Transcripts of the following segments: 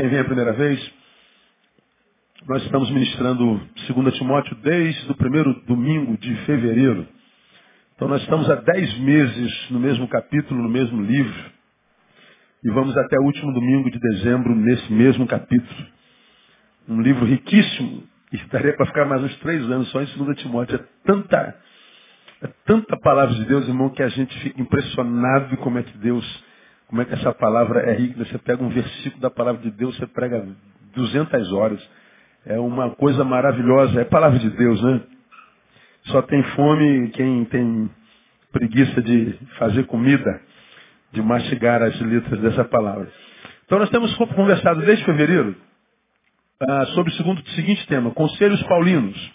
quem vem a primeira vez, nós estamos ministrando 2 Timóteo desde o primeiro domingo de fevereiro. Então nós estamos há dez meses no mesmo capítulo, no mesmo livro. E vamos até o último domingo de dezembro nesse mesmo capítulo. Um livro riquíssimo. E daria para ficar mais uns três anos só em 2 Timóteo. É tanta, é tanta palavra de Deus, irmão, que a gente fica impressionado como é que Deus, como é que essa palavra é rica. Você pega um versículo da palavra de Deus, você prega 200 horas. É uma coisa maravilhosa. É palavra de Deus, né? Só tem fome quem tem preguiça de fazer comida de mastigar as letras dessa palavra. Então nós temos conversado desde fevereiro ah, sobre o segundo, seguinte tema, conselhos paulinos,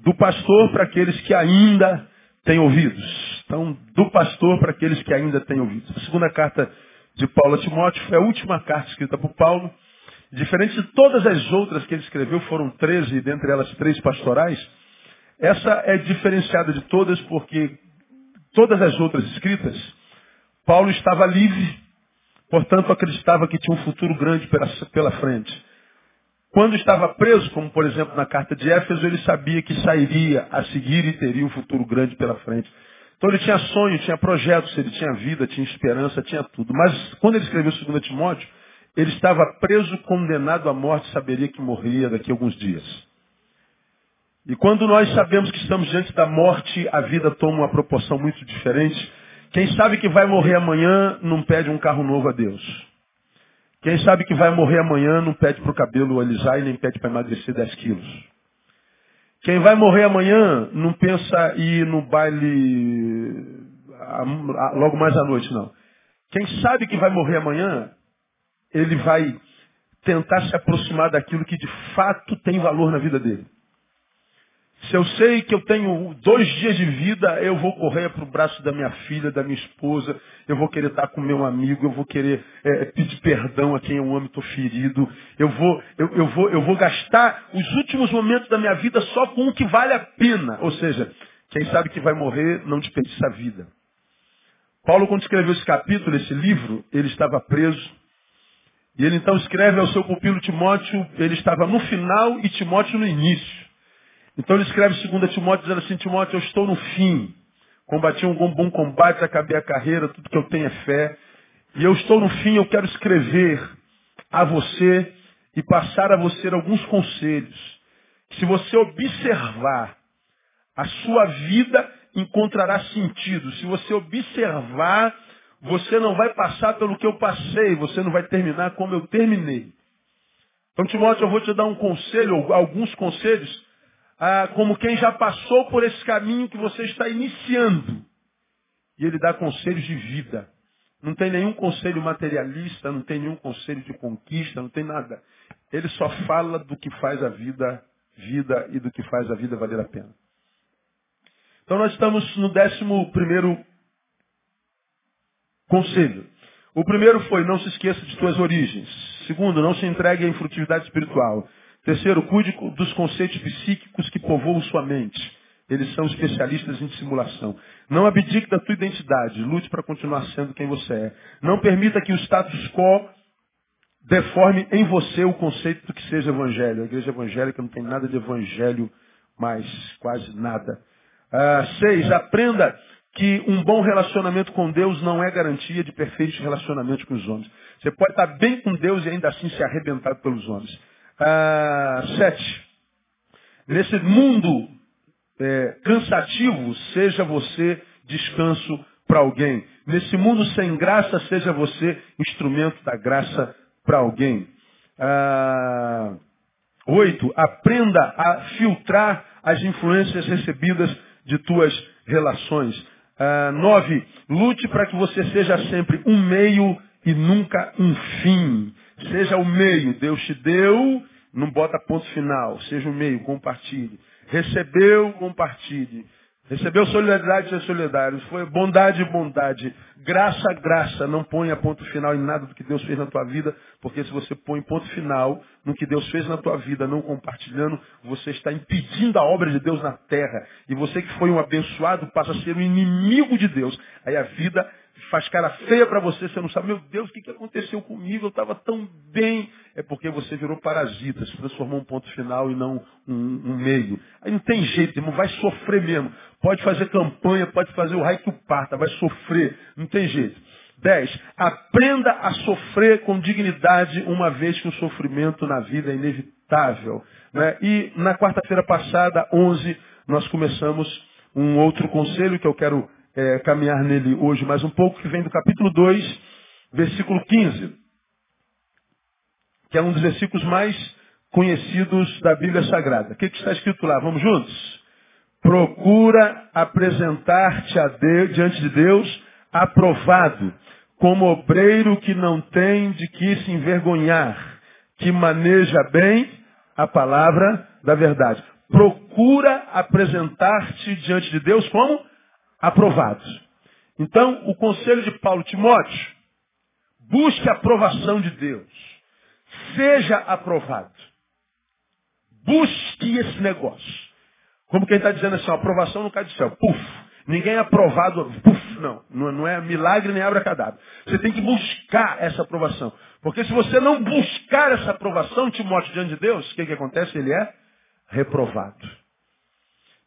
do pastor para aqueles que ainda têm ouvidos. Então, do pastor para aqueles que ainda têm ouvidos. A segunda carta de Paulo a Timóteo foi a última carta escrita por Paulo. Diferente de todas as outras que ele escreveu, foram 13, dentre elas três pastorais. Essa é diferenciada de todas porque todas as outras escritas Paulo estava livre, portanto acreditava que tinha um futuro grande pela, pela frente. Quando estava preso, como por exemplo na carta de Éfeso, ele sabia que sairia a seguir e teria um futuro grande pela frente. Então ele tinha sonho, tinha projetos, ele tinha vida, tinha esperança, tinha tudo. Mas quando ele escreveu 2 Timóteo, ele estava preso, condenado à morte, saberia que morria daqui a alguns dias. E quando nós sabemos que estamos diante da morte, a vida toma uma proporção muito diferente. Quem sabe que vai morrer amanhã não pede um carro novo a Deus. Quem sabe que vai morrer amanhã não pede para o cabelo alisar e nem pede para emagrecer 10 quilos. Quem vai morrer amanhã não pensa ir no baile logo mais à noite, não. Quem sabe que vai morrer amanhã, ele vai tentar se aproximar daquilo que de fato tem valor na vida dele. Se eu sei que eu tenho dois dias de vida, eu vou correr para o braço da minha filha, da minha esposa, eu vou querer estar com meu amigo, eu vou querer é, pedir perdão a quem eu amo e estou ferido, eu vou, eu, eu, vou, eu vou gastar os últimos momentos da minha vida só com o que vale a pena. Ou seja, quem sabe que vai morrer não desperdiça a vida. Paulo, quando escreveu esse capítulo, esse livro, ele estava preso. E ele então escreve ao seu pupilo Timóteo, ele estava no final e Timóteo no início. Então ele escreve 2 Timóteo dizendo assim, Timóteo, eu estou no fim. Combati um bom combate, acabei a carreira, tudo que eu tenho é fé. E eu estou no fim, eu quero escrever a você e passar a você alguns conselhos. Se você observar, a sua vida encontrará sentido. Se você observar, você não vai passar pelo que eu passei, você não vai terminar como eu terminei. Então, Timóteo, eu vou te dar um conselho, alguns conselhos, ah, como quem já passou por esse caminho que você está iniciando. E ele dá conselhos de vida. Não tem nenhum conselho materialista, não tem nenhum conselho de conquista, não tem nada. Ele só fala do que faz a vida vida e do que faz a vida valer a pena. Então nós estamos no décimo primeiro conselho. O primeiro foi, não se esqueça de suas origens. Segundo, não se entregue à infrutividade espiritual. Terceiro, cuide dos conceitos psíquicos que povoam sua mente. Eles são especialistas em dissimulação. Não abdique da tua identidade. Lute para continuar sendo quem você é. Não permita que o status quo deforme em você o conceito do que seja evangelho. A igreja evangélica não tem nada de evangelho mais, quase nada. Ah, seis, aprenda que um bom relacionamento com Deus não é garantia de perfeitos relacionamentos com os homens. Você pode estar bem com Deus e ainda assim ser arrebentado pelos homens. Ah, sete. Nesse mundo é, cansativo, seja você descanso para alguém. Nesse mundo sem graça, seja você instrumento da graça para alguém. Ah. Aprenda a filtrar as influências recebidas de tuas relações. Ah. Lute para que você seja sempre um meio e nunca um fim. Seja o meio. Deus te deu não bota ponto final. Seja o meio, compartilhe. Recebeu, compartilhe. Recebeu solidariedade, seja solidário. Foi bondade, bondade. Graça, graça. Não ponha ponto final em nada do que Deus fez na tua vida, porque se você põe ponto final no que Deus fez na tua vida, não compartilhando, você está impedindo a obra de Deus na terra. E você que foi um abençoado passa a ser um inimigo de Deus. Aí a vida faz cara feia para você, você não sabe, meu Deus, o que, que aconteceu comigo? Eu estava tão bem. É porque você virou parasita, se transformou um ponto final e não um, um, meio. Aí não tem jeito, irmão, vai sofrer mesmo. Pode fazer campanha, pode fazer o raio que o parta, vai sofrer, não tem jeito. 10. Aprenda a sofrer com dignidade, uma vez que o sofrimento na vida é inevitável. Né? E na quarta-feira passada, 11, nós começamos um outro conselho que eu quero é, caminhar nele hoje mais um pouco, que vem do capítulo 2, versículo 15, que é um dos versículos mais conhecidos da Bíblia Sagrada. O que, que está escrito lá? Vamos juntos? Procura apresentar-te diante de Deus aprovado, como obreiro que não tem de que se envergonhar, que maneja bem a palavra da verdade. Procura apresentar-te diante de Deus como aprovado. Então, o conselho de Paulo Timóteo, busque a aprovação de Deus. Seja aprovado. Busque esse negócio. Como quem está dizendo assim, aprovação não cai do céu. Puf. Ninguém é aprovado. Puf. Não. Não é milagre nem abra-cadáver. Você tem que buscar essa aprovação. Porque se você não buscar essa aprovação, Timóteo, diante de Deus, o que, que acontece? Ele é reprovado.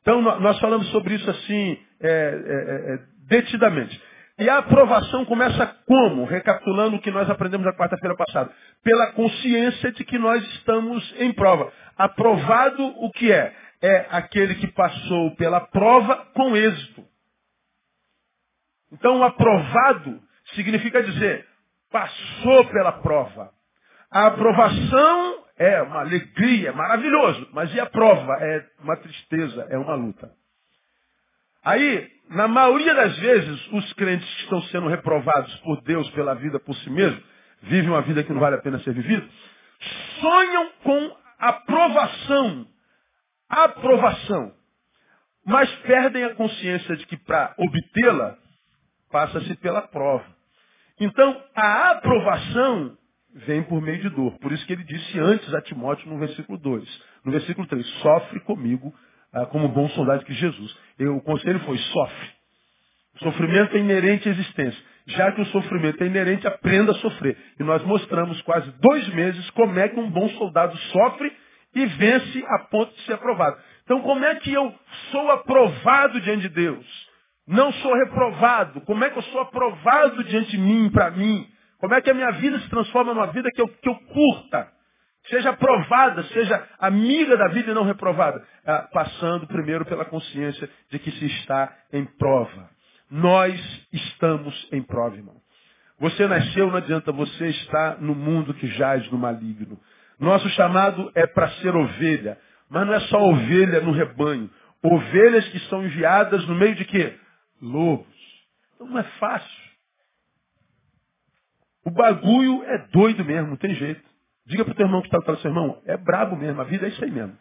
Então, nós falamos sobre isso assim, é, é, é, detidamente. E a aprovação começa como? Recapitulando o que nós aprendemos na quarta-feira passada. Pela consciência de que nós estamos em prova. Aprovado o que é? É aquele que passou pela prova com êxito. Então, aprovado significa dizer, passou pela prova. A aprovação é uma alegria, é maravilhoso, mas e a prova? É uma tristeza, é uma luta. Aí, na maioria das vezes, os crentes que estão sendo reprovados por Deus pela vida por si mesmos, vivem uma vida que não vale a pena ser vivida, sonham com aprovação. Aprovação. Mas perdem a consciência de que para obtê-la, passa-se pela prova. Então, a aprovação vem por meio de dor. Por isso que ele disse antes a Timóteo no versículo 2. No versículo 3, sofre comigo ah, como bom soldado que Jesus. Eu, o conselho foi, sofre. O sofrimento é inerente à existência. Já que o sofrimento é inerente, aprenda a sofrer. E nós mostramos quase dois meses como é que um bom soldado sofre e vence a ponto de ser aprovado. Então, como é que eu sou aprovado diante de Deus? Não sou reprovado. Como é que eu sou aprovado diante de mim, para mim? Como é que a minha vida se transforma numa vida que eu, que eu curta? Seja aprovada, seja amiga da vida e não reprovada. Ah, passando primeiro pela consciência de que se está em prova. Nós estamos em prova, irmão. Você nasceu, não adianta, você está no mundo que jaz no maligno. Nosso chamado é para ser ovelha, mas não é só ovelha no rebanho. Ovelhas que são enviadas no meio de quê? Lobos. Então não é fácil. O bagulho é doido mesmo, não tem jeito. Diga para o teu irmão que está atrás do seu irmão, é brabo mesmo, a vida é isso aí mesmo.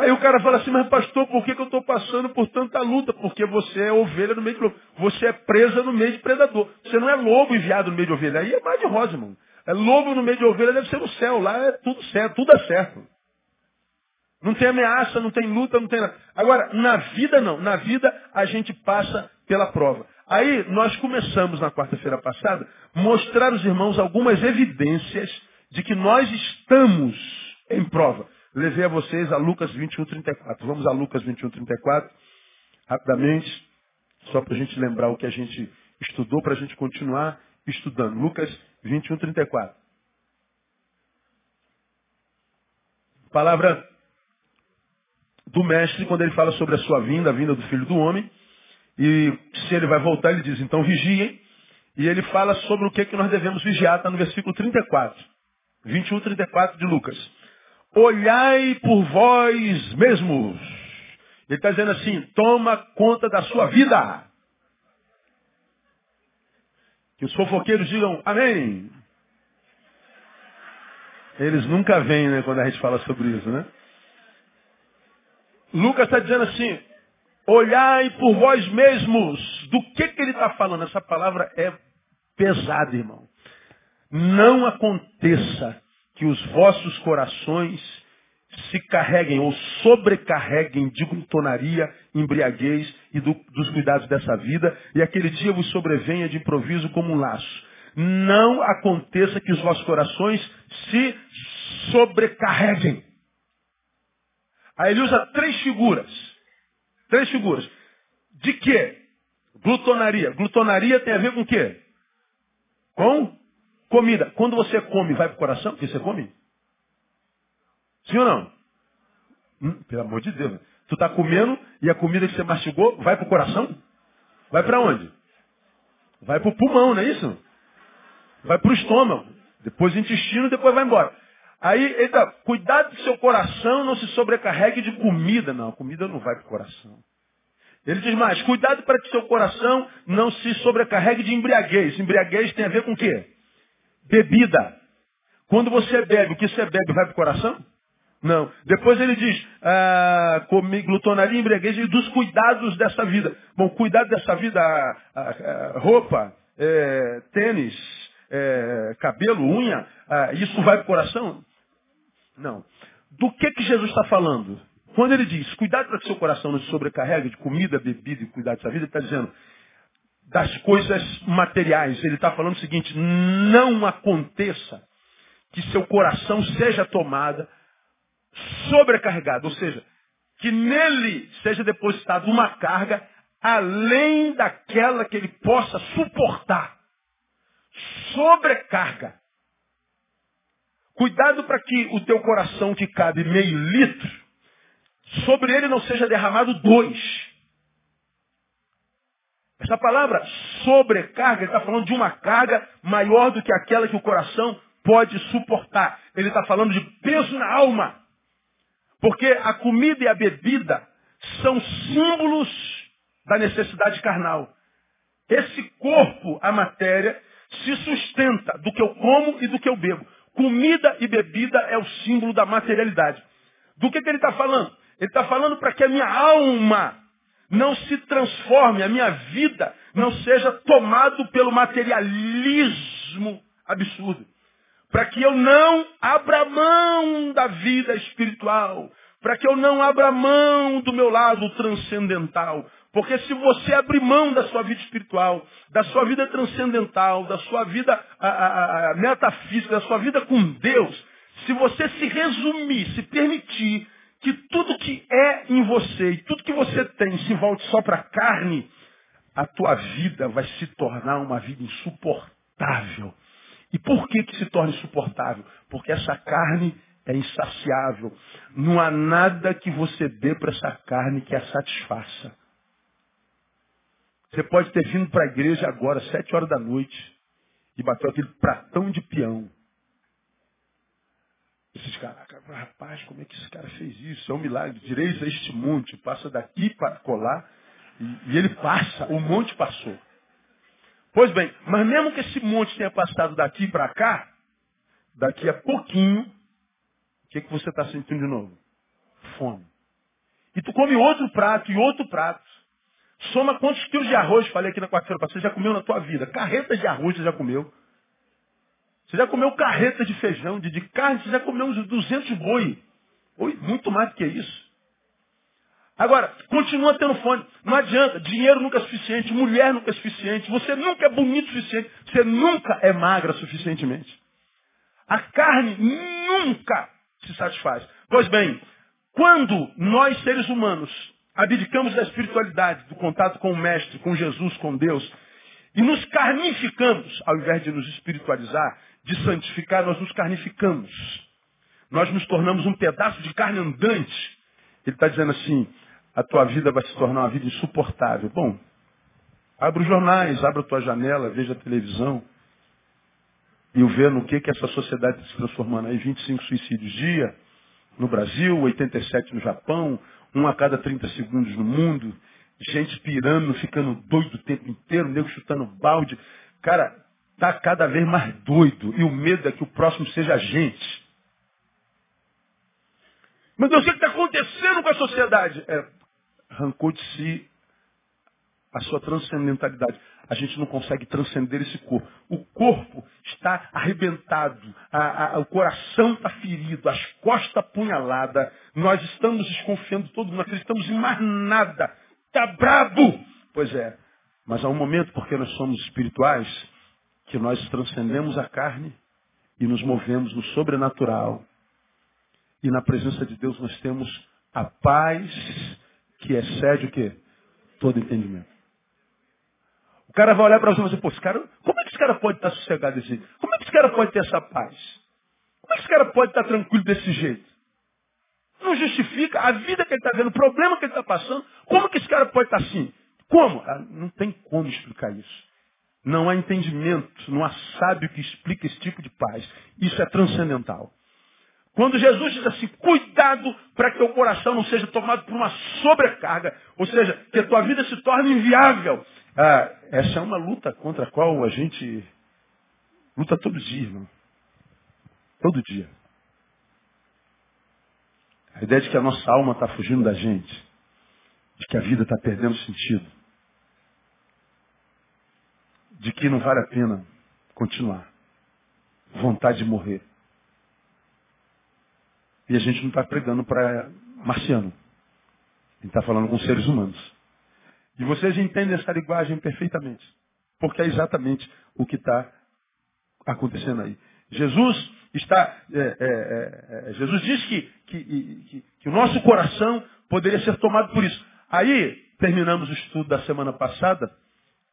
Aí o cara fala assim, mas pastor, por que, que eu estou passando por tanta luta? Porque você é ovelha no meio de lobo. Você é presa no meio de predador. Você não é lobo enviado no meio de ovelha. Aí é mais de rosa, irmão. É lobo no meio de ovelha, deve ser no céu. Lá é tudo certo, tudo é certo. Não tem ameaça, não tem luta, não tem nada. Agora, na vida não. Na vida a gente passa pela prova. Aí nós começamos na quarta-feira passada mostrar aos irmãos algumas evidências de que nós estamos em prova. Levei a vocês a Lucas 21, 34. Vamos a Lucas 21, 34, rapidamente, só para a gente lembrar o que a gente estudou, para a gente continuar estudando. Lucas 21, 34. Palavra do mestre quando ele fala sobre a sua vinda, a vinda do filho do homem. E se ele vai voltar, ele diz, então vigiem. E ele fala sobre o que, que nós devemos vigiar, está no versículo 34. 21, 34 de Lucas. Olhai por vós mesmos. Ele está dizendo assim, toma conta da sua vida. Que os fofoqueiros digam amém. Eles nunca vêm, né, quando a gente fala sobre isso, né? Lucas está dizendo assim, olhai por vós mesmos. Do que, que ele está falando? Essa palavra é pesada, irmão. Não aconteça que os vossos corações se carreguem ou sobrecarreguem de glutonaria, embriaguez e do, dos cuidados dessa vida, e aquele dia vos sobrevenha de improviso como um laço. Não aconteça que os vossos corações se sobrecarreguem. Aí ele usa três figuras. Três figuras. De quê? Glutonaria. Glutonaria tem a ver com o quê? Com comida. Quando você come, vai para o coração? O que você come? Sim ou não? Hum, pelo amor de Deus. Tu está comendo e a comida que você mastigou vai para o coração? Vai para onde? Vai para o pulmão, não é isso? Vai para o estômago. Depois o intestino, depois vai embora. Aí, eita, cuidado que seu coração não se sobrecarregue de comida. Não, a comida não vai para o coração. Ele diz mais, cuidado para que seu coração não se sobrecarregue de embriaguez. Embriaguez tem a ver com o quê? Bebida. Quando você bebe, o que você bebe vai para o coração? Não. Depois ele diz, ah, glutonaria e embriaguez e dos cuidados dessa vida. Bom, cuidado dessa vida, ah, ah, roupa, é, tênis, é, cabelo, unha, ah, isso vai para o coração? Não. Do que que Jesus está falando? Quando ele diz, cuidado para que seu coração não se sobrecarregue de comida, bebida e cuidar dessa vida, ele está dizendo das coisas materiais. Ele está falando o seguinte, não aconteça que seu coração seja tomado sobrecarregado, ou seja, que nele seja depositada uma carga além daquela que ele possa suportar. Sobrecarga. Cuidado para que o teu coração que cabe meio litro, sobre ele não seja derramado dois. Essa palavra sobrecarga, está falando de uma carga maior do que aquela que o coração pode suportar. Ele está falando de peso na alma. Porque a comida e a bebida são símbolos da necessidade carnal. Esse corpo, a matéria, se sustenta do que eu como e do que eu bebo. Comida e bebida é o símbolo da materialidade. Do que, que ele está falando? Ele está falando para que a minha alma não se transforme, a minha vida não seja tomado pelo materialismo absurdo para que eu não abra mão da vida espiritual, para que eu não abra mão do meu lado transcendental. Porque se você abrir mão da sua vida espiritual, da sua vida transcendental, da sua vida a, a, a, metafísica, da sua vida com Deus, se você se resumir, se permitir que tudo que é em você e tudo que você tem se volte só para a carne, a tua vida vai se tornar uma vida insuportável. E por que, que se torna insuportável? Porque essa carne é insaciável. Não há nada que você dê para essa carne que a satisfaça. Você pode ter vindo para a igreja agora, sete horas da noite, e bateu aquele pratão de peão. Esses caraca, rapaz, como é que esse cara fez isso? É um milagre. Direis a este monte, passa daqui para colar, e, e ele passa, o monte passou. Pois bem, mas mesmo que esse monte tenha passado daqui para cá, daqui a pouquinho, o que, que você está sentindo de novo? Fome. E tu come outro prato e outro prato. Soma quantos quilos de arroz, falei aqui na quarta-feira você já comeu na tua vida. Carretas de arroz você já comeu. Você já comeu carreta de feijão, de, de carne, você já comeu uns 200 boi. Oi, muito mais do que isso. Agora, continua tendo fome. Não adianta. Dinheiro nunca é suficiente. Mulher nunca é suficiente. Você nunca é bonito o suficiente. Você nunca é magra suficientemente. A carne nunca se satisfaz. Pois bem, quando nós, seres humanos, abdicamos da espiritualidade, do contato com o Mestre, com Jesus, com Deus, e nos carnificamos, ao invés de nos espiritualizar, de santificar, nós nos carnificamos. Nós nos tornamos um pedaço de carne andante. Ele está dizendo assim, a tua vida vai se tornar uma vida insuportável. Bom, abre os jornais, abre a tua janela, veja a televisão e vê no que, que essa sociedade está se transformando aí. 25 suicídios dia no Brasil, 87 no Japão, um a cada 30 segundos no mundo, gente pirando, ficando doido o tempo inteiro, nego chutando balde. Cara, tá cada vez mais doido. E o medo é que o próximo seja a gente. Meu Deus, o que está acontecendo com a sociedade? É, arrancou de si a sua transcendentalidade. A gente não consegue transcender esse corpo. O corpo está arrebentado, a, a, o coração está ferido, as costas apunhaladas, nós estamos desconfiando todo mundo, não acreditamos em mais nada. Está brabo! Pois é, mas há um momento, porque nós somos espirituais, que nós transcendemos a carne e nos movemos no sobrenatural. E na presença de Deus nós temos a paz que excede o quê? Todo entendimento. O cara vai olhar para você e vai dizer, pô, esse cara, como é que esse cara pode estar sossegado desse jeito? Como é que esse cara pode ter essa paz? Como é que esse cara pode estar tranquilo desse jeito? Não justifica a vida que ele está vendo, o problema que ele está passando. Como que esse cara pode estar assim? Como? Ah, não tem como explicar isso. Não há entendimento, não há sábio que explique esse tipo de paz. Isso é transcendental. Quando Jesus diz assim, cuidado para que o coração não seja tomado por uma sobrecarga, ou seja, que a tua vida se torne inviável. Ah, essa é uma luta contra a qual a gente luta todo dia, irmão. Todo dia. A ideia de que a nossa alma está fugindo da gente, de que a vida está perdendo sentido, de que não vale a pena continuar, vontade de morrer. E a gente não está pregando para marciano. A gente está falando com seres humanos. E vocês entendem essa linguagem perfeitamente. Porque é exatamente o que está acontecendo aí. Jesus está. É, é, é, é, Jesus diz que, que, que, que o nosso coração poderia ser tomado por isso. Aí, terminamos o estudo da semana passada,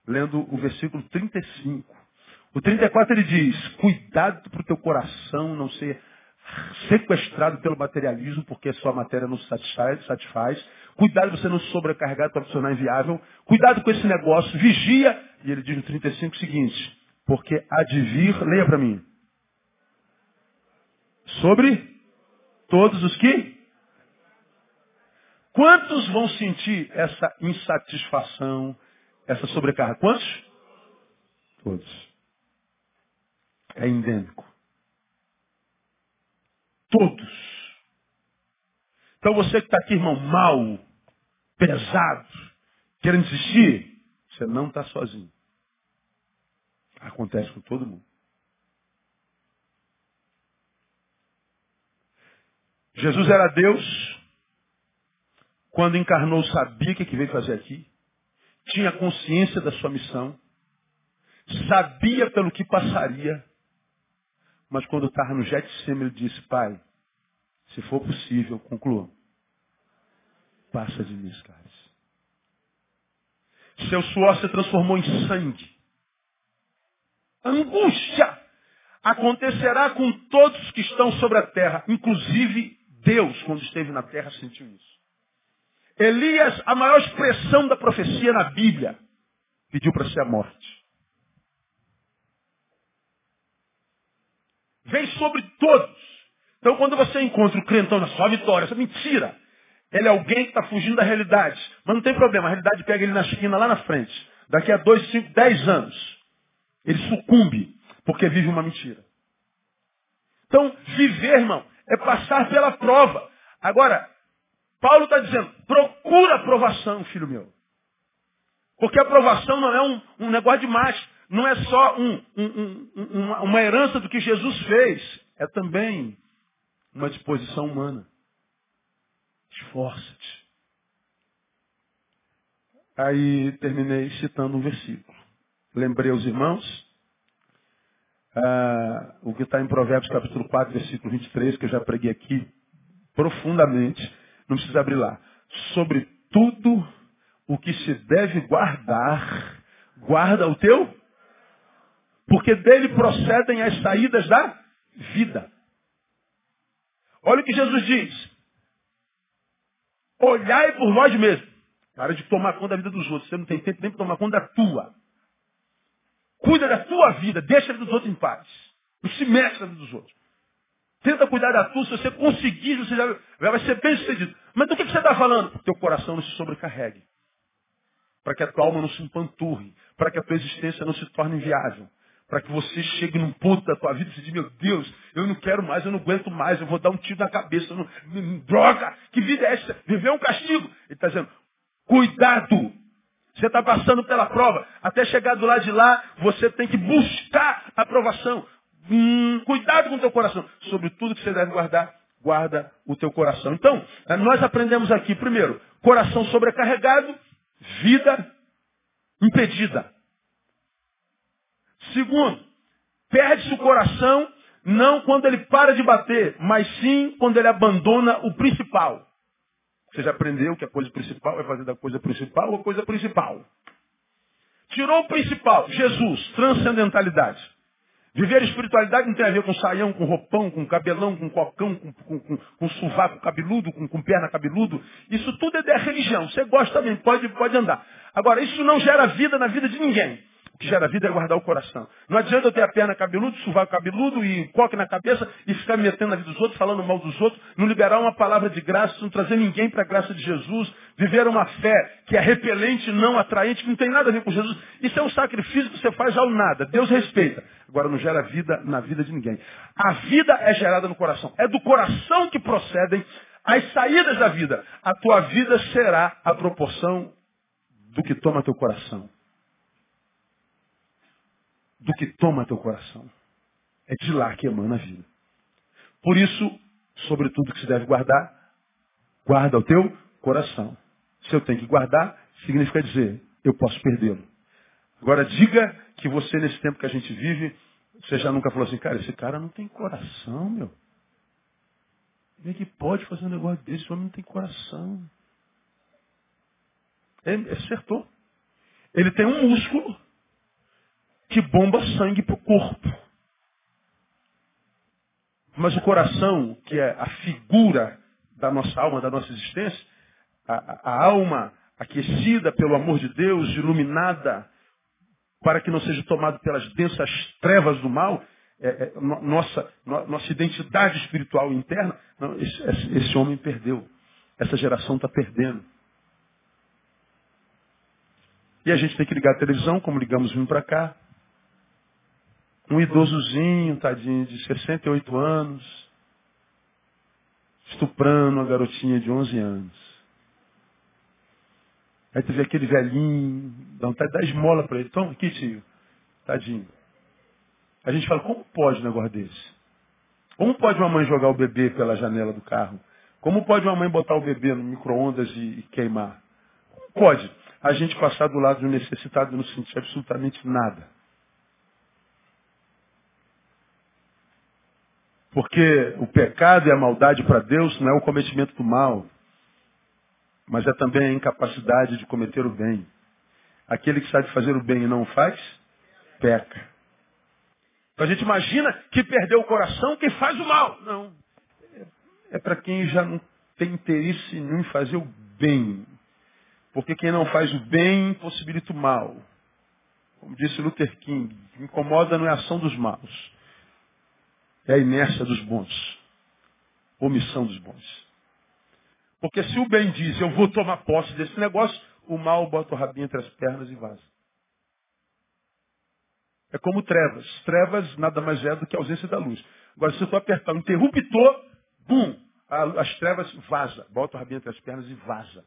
lendo o versículo 35. O 34 ele diz: Cuidado para o teu coração não ser sequestrado pelo materialismo, porque a sua matéria não satisfaz, satisfaz. Cuidado você não sobrecarregar para tornar inviável. Cuidado com esse negócio, vigia. E ele diz no 35 o seguinte, porque há de vir, leia para mim, sobre todos os que? Quantos vão sentir essa insatisfação, essa sobrecarga? Quantos? Todos. É endêmico. Todos. Então você que está aqui, irmão, mal, pesado, querendo desistir, você não está sozinho. Acontece com todo mundo. Jesus era Deus, quando encarnou, sabia o que veio fazer aqui, tinha consciência da sua missão, sabia pelo que passaria, mas quando estava no Getsemane, ele disse, Pai, se for possível, conclua. Passa de mim, caras. Seu suor se transformou em sangue. Angústia acontecerá com todos que estão sobre a terra, inclusive Deus, quando esteve na terra, sentiu isso. Elias, a maior expressão da profecia na Bíblia, pediu para ser a morte. vem sobre todos. Então quando você encontra o crentão na sua vitória, essa mentira. Ele é alguém que está fugindo da realidade. Mas não tem problema, a realidade pega ele na esquina lá na frente. Daqui a dois, cinco, dez anos. Ele sucumbe, porque vive uma mentira. Então, viver, irmão, é passar pela prova. Agora, Paulo está dizendo, procura aprovação, filho meu. Porque a aprovação não é um, um negócio de macho não é só um, um, uma herança do que Jesus fez, é também uma disposição humana. Esforça-te. Aí terminei citando um versículo. Lembrei aos irmãos ah, o que está em Provérbios capítulo 4, versículo 23, que eu já preguei aqui profundamente. Não precisa abrir lá. Sobre tudo o que se deve guardar, guarda o teu porque dele procedem as saídas da vida. Olha o que Jesus diz. Olhai por vós mesmos. Para de tomar conta da vida dos outros. Você não tem tempo nem para tomar conta da tua. Cuida da tua vida. Deixa a vida dos outros em paz. Não se mexe na vida dos outros. Tenta cuidar da tua. Se você conseguir, você já vai ser bem sucedido. Mas do que você está falando? Que teu coração não se sobrecarregue. Para que a tua alma não se empanturre. Para que a tua existência não se torne inviável para que você chegue num ponto da tua vida e diga, meu Deus, eu não quero mais, eu não aguento mais, eu vou dar um tiro na cabeça. Não, droga, que vida é essa? Viver é um castigo. Ele está dizendo, cuidado. Você está passando pela prova. Até chegar do lado de lá, você tem que buscar a aprovação. Hum, cuidado com o teu coração. Sobre tudo que você deve guardar, guarda o teu coração. Então, eh, nós aprendemos aqui, primeiro, coração sobrecarregado, vida impedida. Segundo, perde-se o coração não quando ele para de bater, mas sim quando ele abandona o principal. Você já aprendeu que a coisa principal é fazer da coisa principal a coisa principal. Tirou o principal, Jesus, transcendentalidade. Viver espiritualidade não tem a ver com saião, com roupão, com cabelão, com cocão, com, com, com, com sovaco cabeludo, com, com perna cabeludo. Isso tudo é da religião. Você gosta também, pode, pode andar. Agora, isso não gera vida na vida de ninguém. O que gera vida é guardar o coração. Não adianta eu ter a perna cabeluda, sovaco cabeludo e coque na cabeça e ficar me metendo na vida dos outros, falando mal dos outros, não liberar uma palavra de graça, não trazer ninguém para a graça de Jesus, viver uma fé que é repelente, não atraente, que não tem nada a ver com Jesus. Isso é um sacrifício que você faz ao nada. Deus respeita. Agora não gera vida na vida de ninguém. A vida é gerada no coração. É do coração que procedem as saídas da vida. A tua vida será a proporção do que toma teu coração do que toma teu coração. É de lá que emana a vida. Por isso, sobre tudo que se deve guardar, guarda o teu coração. Se eu tenho que guardar, significa dizer, eu posso perdê-lo. Agora diga que você, nesse tempo que a gente vive, você já nunca falou assim, cara, esse cara não tem coração, meu. Como é que pode fazer um negócio desse? Esse homem não tem coração. Ele acertou. Ele tem um músculo que bomba sangue para o corpo. Mas o coração, que é a figura da nossa alma, da nossa existência, a, a alma aquecida pelo amor de Deus, iluminada, para que não seja tomado pelas densas trevas do mal, é, é, nossa, no, nossa identidade espiritual interna, não, esse, esse, homem perdeu. Essa geração está perdendo. E a gente tem que ligar a televisão, como ligamos vindo para cá, um idosozinho, tadinho, de 68 anos, estuprando uma garotinha de 11 anos. Aí tu vê aquele velhinho, dá vontade de dar esmola para ele. Toma aqui, tio. Tadinho. A gente fala, como pode um negócio desse? Como pode uma mãe jogar o bebê pela janela do carro? Como pode uma mãe botar o bebê no micro-ondas e, e, queimar? Como pode a gente passar do lado de um necessitado e não sentir absolutamente nada? Porque o pecado e a maldade para Deus não é o cometimento do mal, mas é também a incapacidade de cometer o bem. Aquele que sabe fazer o bem e não faz, peca. Então a gente imagina que perdeu o coração quem faz o mal. Não. É, para quem já não tem interesse em fazer o bem. Porque quem não faz o bem possibilita o mal. Como disse Luther King, incomoda não é a ação dos maus, é a inércia dos bons. Omissão dos bons. Porque se o bem diz, eu vou tomar posse desse negócio, o mal bota o rabinho entre as pernas e vaza. É como trevas. Trevas nada mais é do que a ausência da luz. Agora, se eu estou apertando interruptor, bum, as trevas vaza. Bota o rabinho entre as pernas e vaza.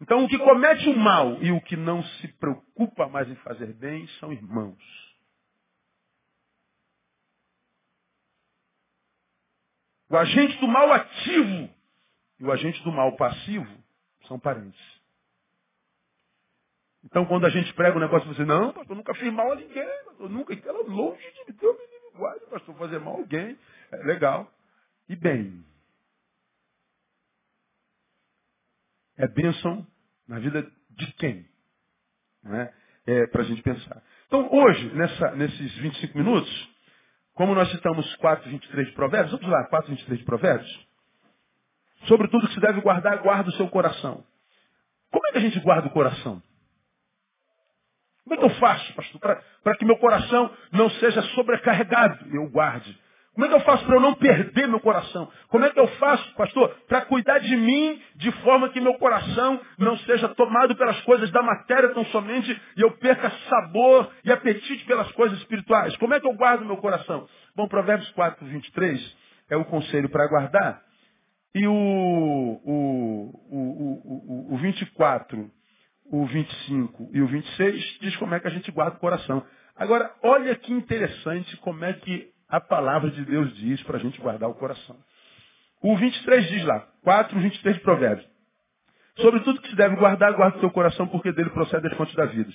Então, o que comete o mal e o que não se preocupa mais em fazer bem são irmãos. O agente do mal ativo e o agente do mal passivo são parentes. Então, quando a gente prega um negócio, você não, pastor, nunca fiz mal a ninguém, pastor, nunca, ela longe de me ter menino guarda, pastor, fazer mal a alguém. É legal. E bem. É bênção na vida de quem? Não é? é para a gente pensar. Então, hoje, nessa, nesses 25 minutos, como nós citamos 4,23 de Provérbios, vamos lá, 4,23 de Provérbios. Sobre tudo que se deve guardar, guarda o seu coração. Como é que a gente guarda o coração? Como é que eu faço, pastor, para que meu coração não seja sobrecarregado eu guarde? Como é que eu faço para eu não perder meu coração? Como é que eu faço, pastor, para cuidar de mim de forma que meu coração não seja tomado pelas coisas da matéria tão somente e eu perca sabor e apetite pelas coisas espirituais? Como é que eu guardo meu coração? Bom, Provérbios 4, 23 é o conselho para guardar. E o, o, o, o, o 24, o 25 e o 26 diz como é que a gente guarda o coração. Agora, olha que interessante como é que a palavra de Deus diz para a gente guardar o coração. O 23 diz lá, 4, 23 de Provérbios. Sobre tudo que se deve guardar, guarda o teu coração, porque dele procede as fontes da vida.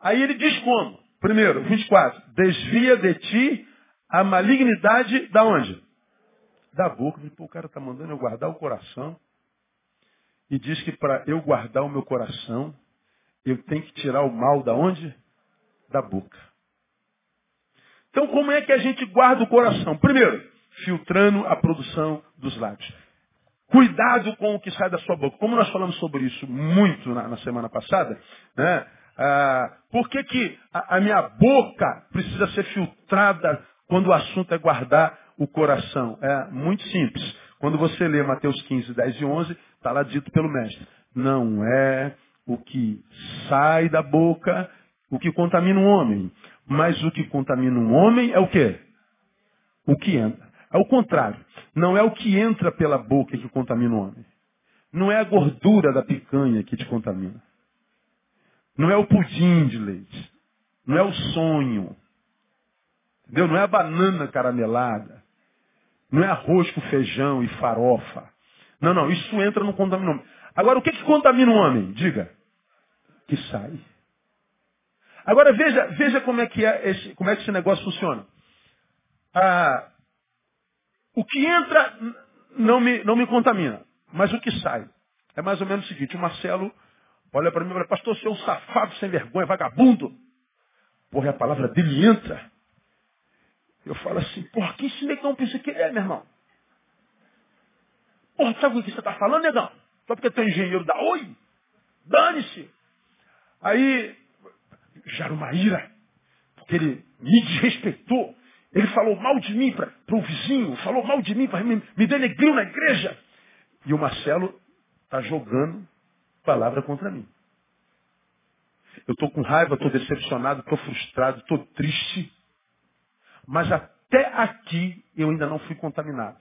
Aí ele diz como? Primeiro, 24. Desvia de ti a malignidade da onde? Da boca. Pô, o cara está mandando eu guardar o coração. E diz que para eu guardar o meu coração, eu tenho que tirar o mal da onde? Da boca. Então, como é que a gente guarda o coração? Primeiro, filtrando a produção dos lábios. Cuidado com o que sai da sua boca. Como nós falamos sobre isso muito na, na semana passada, né? Ah, por que, que a, a minha boca precisa ser filtrada quando o assunto é guardar o coração? É muito simples. Quando você lê Mateus 15, 10 e 11, está lá dito pelo mestre. Não é o que sai da boca o que contamina um homem. Mas o que contamina um homem é o quê? O que entra. É o contrário. Não é o que entra pela boca que contamina o homem. Não é a gordura da picanha que te contamina. Não é o pudim de leite. Não é o sonho. Entendeu? Não é a banana caramelada. Não é arroz com feijão e farofa. Não, não. Isso entra no contamina o homem. Agora, o que, que contamina o homem? Diga. Que sai. Agora veja, veja como é que é esse, como é que esse negócio funciona. Ah, o que entra não me, não me contamina, mas o que sai. É mais ou menos o seguinte, o Marcelo olha para mim e fala, pastor, você é um safado sem vergonha, vagabundo. Porra, a palavra dele entra. Eu falo assim, porra, quem esse negão pensa que ele é, meu irmão? Porra, sabe o que você está falando, negão? Só porque tu é engenheiro da Oi? Dane-se. Aí gera uma ira, porque ele me desrespeitou. Ele falou mal de mim para o vizinho, falou mal de mim, me, me denegriu na igreja. E o Marcelo está jogando palavra contra mim. Eu estou com raiva, estou decepcionado, estou frustrado, estou triste. Mas até aqui eu ainda não fui contaminado.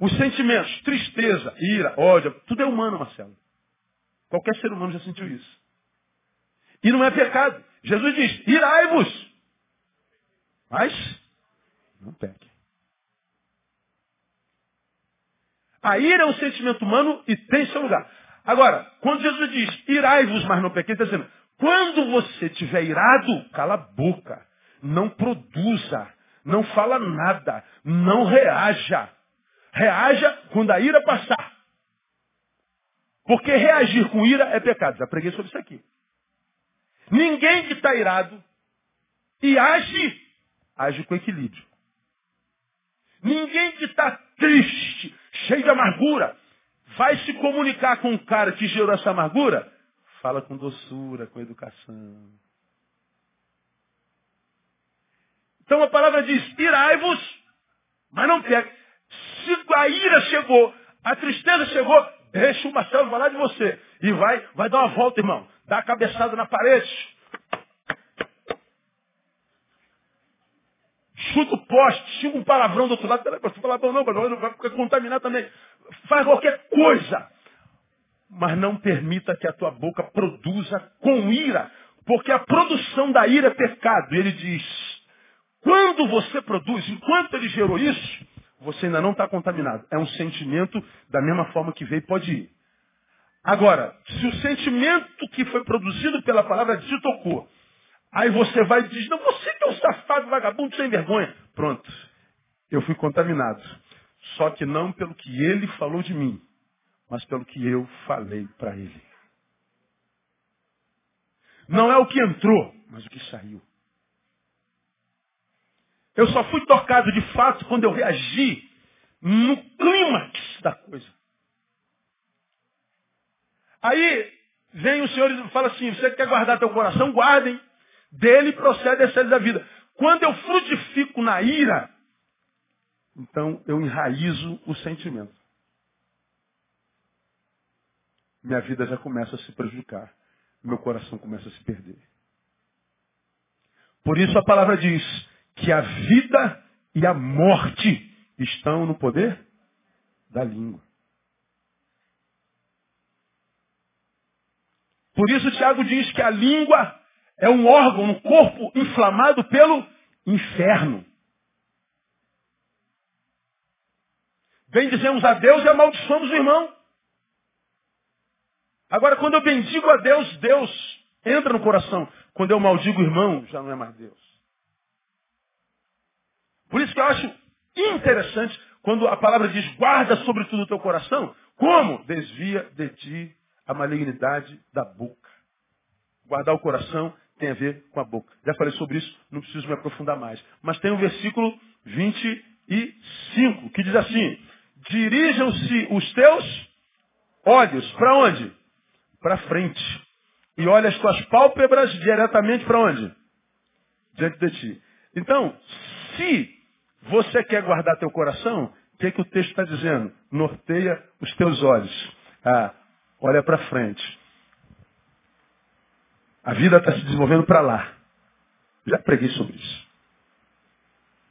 Os sentimentos, tristeza, ira, ódio, tudo é humano, Marcelo. Qualquer ser humano já sentiu isso. E não é pecado. Jesus diz, irai-vos. Mas, não peque. A ira é um sentimento humano e tem seu lugar. Agora, quando Jesus diz, irai-vos, mas não peque, ele está dizendo, quando você estiver irado, cala a boca. Não produza. Não fala nada. Não reaja. Reaja quando a ira passar. Porque reagir com ira é pecado. Já preguei sobre isso aqui. Ninguém que está irado e age, age com equilíbrio. Ninguém que está triste, cheio de amargura, vai se comunicar com o cara que gerou essa amargura, fala com doçura, com educação. Então a palavra diz, irai-vos, mas não pegue. Se a ira chegou, a tristeza chegou, deixa o Marcelo falar de você. E vai, vai dar uma volta, irmão dá a cabeçada na parede. Chuta o poste, xinga um palavrão do outro lado. Peraí, você palavrão não, não vai ficar contaminado também. Faz qualquer coisa. Mas não permita que a tua boca produza com ira. Porque a produção da ira é pecado. Ele diz, quando você produz, enquanto ele gerou isso, você ainda não está contaminado. É um sentimento da mesma forma que veio, pode ir. Agora, se o sentimento que foi produzido pela palavra te tocou, aí você vai e diz, não, você que é um safado, vagabundo, sem vergonha. Pronto, eu fui contaminado. Só que não pelo que ele falou de mim, mas pelo que eu falei para ele. Não é o que entrou, mas o que saiu. Eu só fui tocado de fato quando eu reagi no clímax da coisa. Aí vem o Senhor e fala assim, você quer guardar teu coração? Guardem. Dele procede a série da vida. Quando eu frutifico na ira, então eu enraizo o sentimento. Minha vida já começa a se prejudicar. Meu coração começa a se perder. Por isso a palavra diz que a vida e a morte estão no poder da língua. Por isso Tiago diz que a língua é um órgão, um corpo inflamado pelo inferno. Bendizemos a Deus e amaldiçoamos o irmão. Agora, quando eu bendigo a Deus, Deus entra no coração. Quando eu maldigo o irmão, já não é mais Deus. Por isso que eu acho interessante quando a palavra diz guarda sobre tudo o teu coração. Como? Desvia de ti a malignidade da boca. Guardar o coração tem a ver com a boca. Já falei sobre isso, não preciso me aprofundar mais. Mas tem o versículo 25, que diz assim: Dirijam-se os teus olhos para onde? Para frente. E olha as tuas pálpebras diretamente para onde? Diante de ti. Então, se você quer guardar teu coração, o que, é que o texto está dizendo? Norteia os teus olhos. Ah, olha para frente. A vida está se desenvolvendo para lá. Já preguei sobre isso.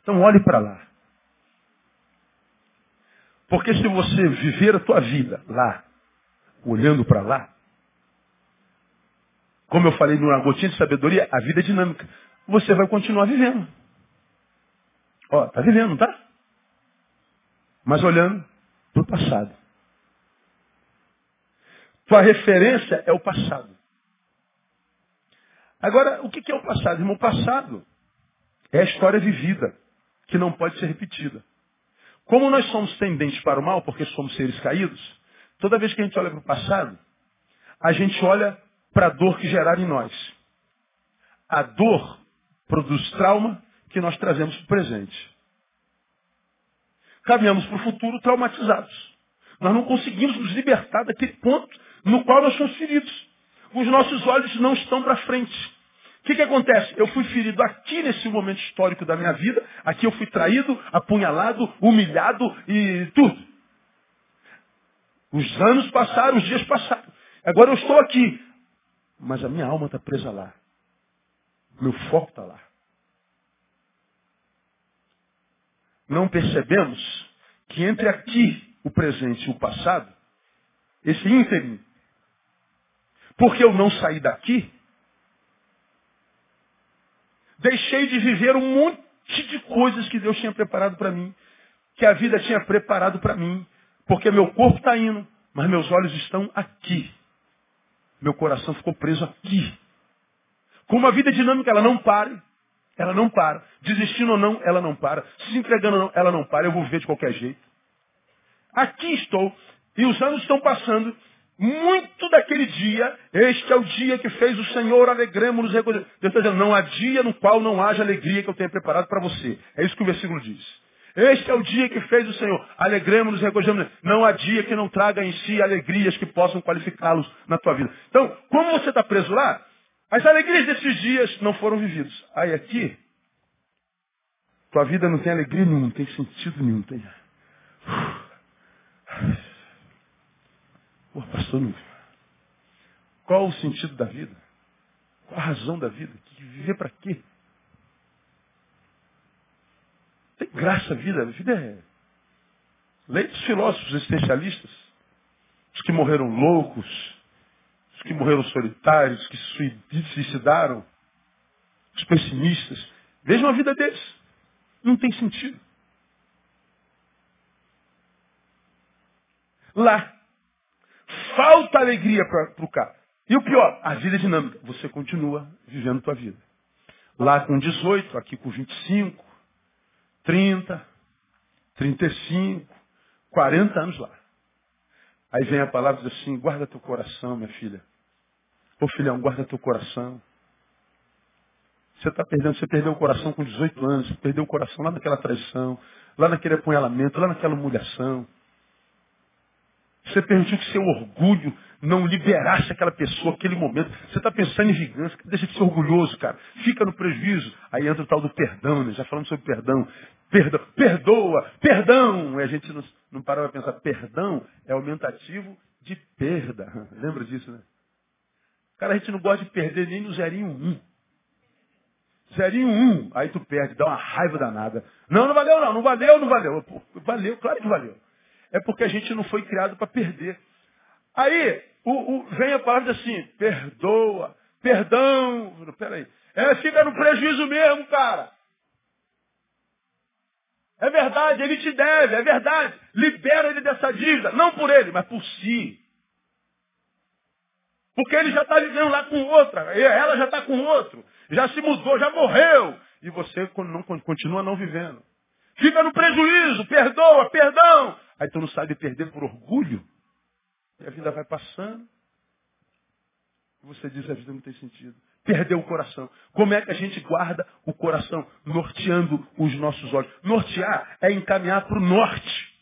Então olhe para lá. Porque se você viver a tua vida lá, olhando para lá, como eu falei numa gotinha de sabedoria, a vida é dinâmica. Você vai continuar vivendo. Ó, tá vivendo, tá? Mas olhando para o passado. Tua referência é o passado. Agora, o que é o passado? Irmão, o passado é a história vivida, que não pode ser repetida. Como nós somos tendentes para o mal, porque somos seres caídos, toda vez que a gente olha para o passado, a gente olha para a dor que geraram em nós. A dor produz trauma que nós trazemos para o presente. Caminhamos para o futuro traumatizados. Nós não conseguimos nos libertar daquele ponto no qual nós somos feridos. Os nossos olhos não estão para frente. O que, que acontece? Eu fui ferido aqui nesse momento histórico da minha vida. Aqui eu fui traído, apunhalado, humilhado e tudo. Os anos passaram, os dias passaram. Agora eu estou aqui. Mas a minha alma está presa lá. Meu foco está lá. Não percebemos que entre aqui, o presente e o passado, esse ínterim, porque eu não saí daqui, deixei de viver um monte de coisas que Deus tinha preparado para mim, que a vida tinha preparado para mim, porque meu corpo está indo, mas meus olhos estão aqui. Meu coração ficou preso aqui. Com uma vida dinâmica, ela não para. Ela não para. Desistindo ou não, ela não para. Se entregando ou não, ela não para. Eu vou viver de qualquer jeito. Aqui estou. E os anos estão passando. Muito daquele dia, este é o dia que fez o Senhor, alegremos-nos. Deus está dizendo, não há dia no qual não haja alegria que eu tenha preparado para você. É isso que o versículo diz. Este é o dia que fez o Senhor. Alegremos-nos, regozijemos. Não há dia que não traga em si alegrias que possam qualificá-los na tua vida. Então, como você está preso lá, as alegrias desses dias não foram vividos. Aí aqui, tua vida não tem alegria nenhuma, não tem sentido nenhum. Tem... Pô, pastor, não... qual o sentido da vida? Qual a razão da vida? Viver para quê? Tem graça a vida. A vida é. Leia os filósofos existencialistas. Os que morreram loucos. Os que morreram solitários. Os que suicidaram. Os pessimistas. Vejam a vida deles. Não tem sentido. Lá. Falta alegria para o cara. E o pior, a vida é dinâmica. Você continua vivendo tua vida. Lá com 18, aqui com 25, 30, 35, 40 anos lá. Aí vem a palavra diz assim, guarda teu coração, minha filha. Ô filhão, guarda teu coração. Você está perdendo, você perdeu o coração com 18 anos, você perdeu o coração lá naquela traição, lá naquele apunhalamento, lá naquela humilhação. Você permitiu que seu orgulho não liberasse aquela pessoa, aquele momento. Você está pensando em vingança, deixa de ser orgulhoso, cara. Fica no prejuízo. Aí entra o tal do perdão, né? Já falamos sobre perdão. Perdão, perdoa, perdão. E a gente não, não para para pensar, perdão é aumentativo de perda. Lembra disso, né? Cara, a gente não gosta de perder nem no zerinho um. Zerinho um, aí tu perde, dá uma raiva danada. Não, não valeu não, não valeu, não valeu. Pô, valeu, claro que valeu. É porque a gente não foi criado para perder. Aí, o, o, vem a palavra assim, perdoa, perdão. Peraí. É, fica no prejuízo mesmo, cara. É verdade, ele te deve, é verdade. Libera ele dessa dívida, não por ele, mas por si. Porque ele já está vivendo lá com outra, ela já está com outro, já se mudou, já morreu. E você não, continua não vivendo. Fica no prejuízo, perdoa, perdão. Aí tu não sabe perder por orgulho. E a vida vai passando. E você diz, a vida não tem sentido. Perdeu o coração. Como é que a gente guarda o coração? Norteando os nossos olhos. Nortear é encaminhar para o norte.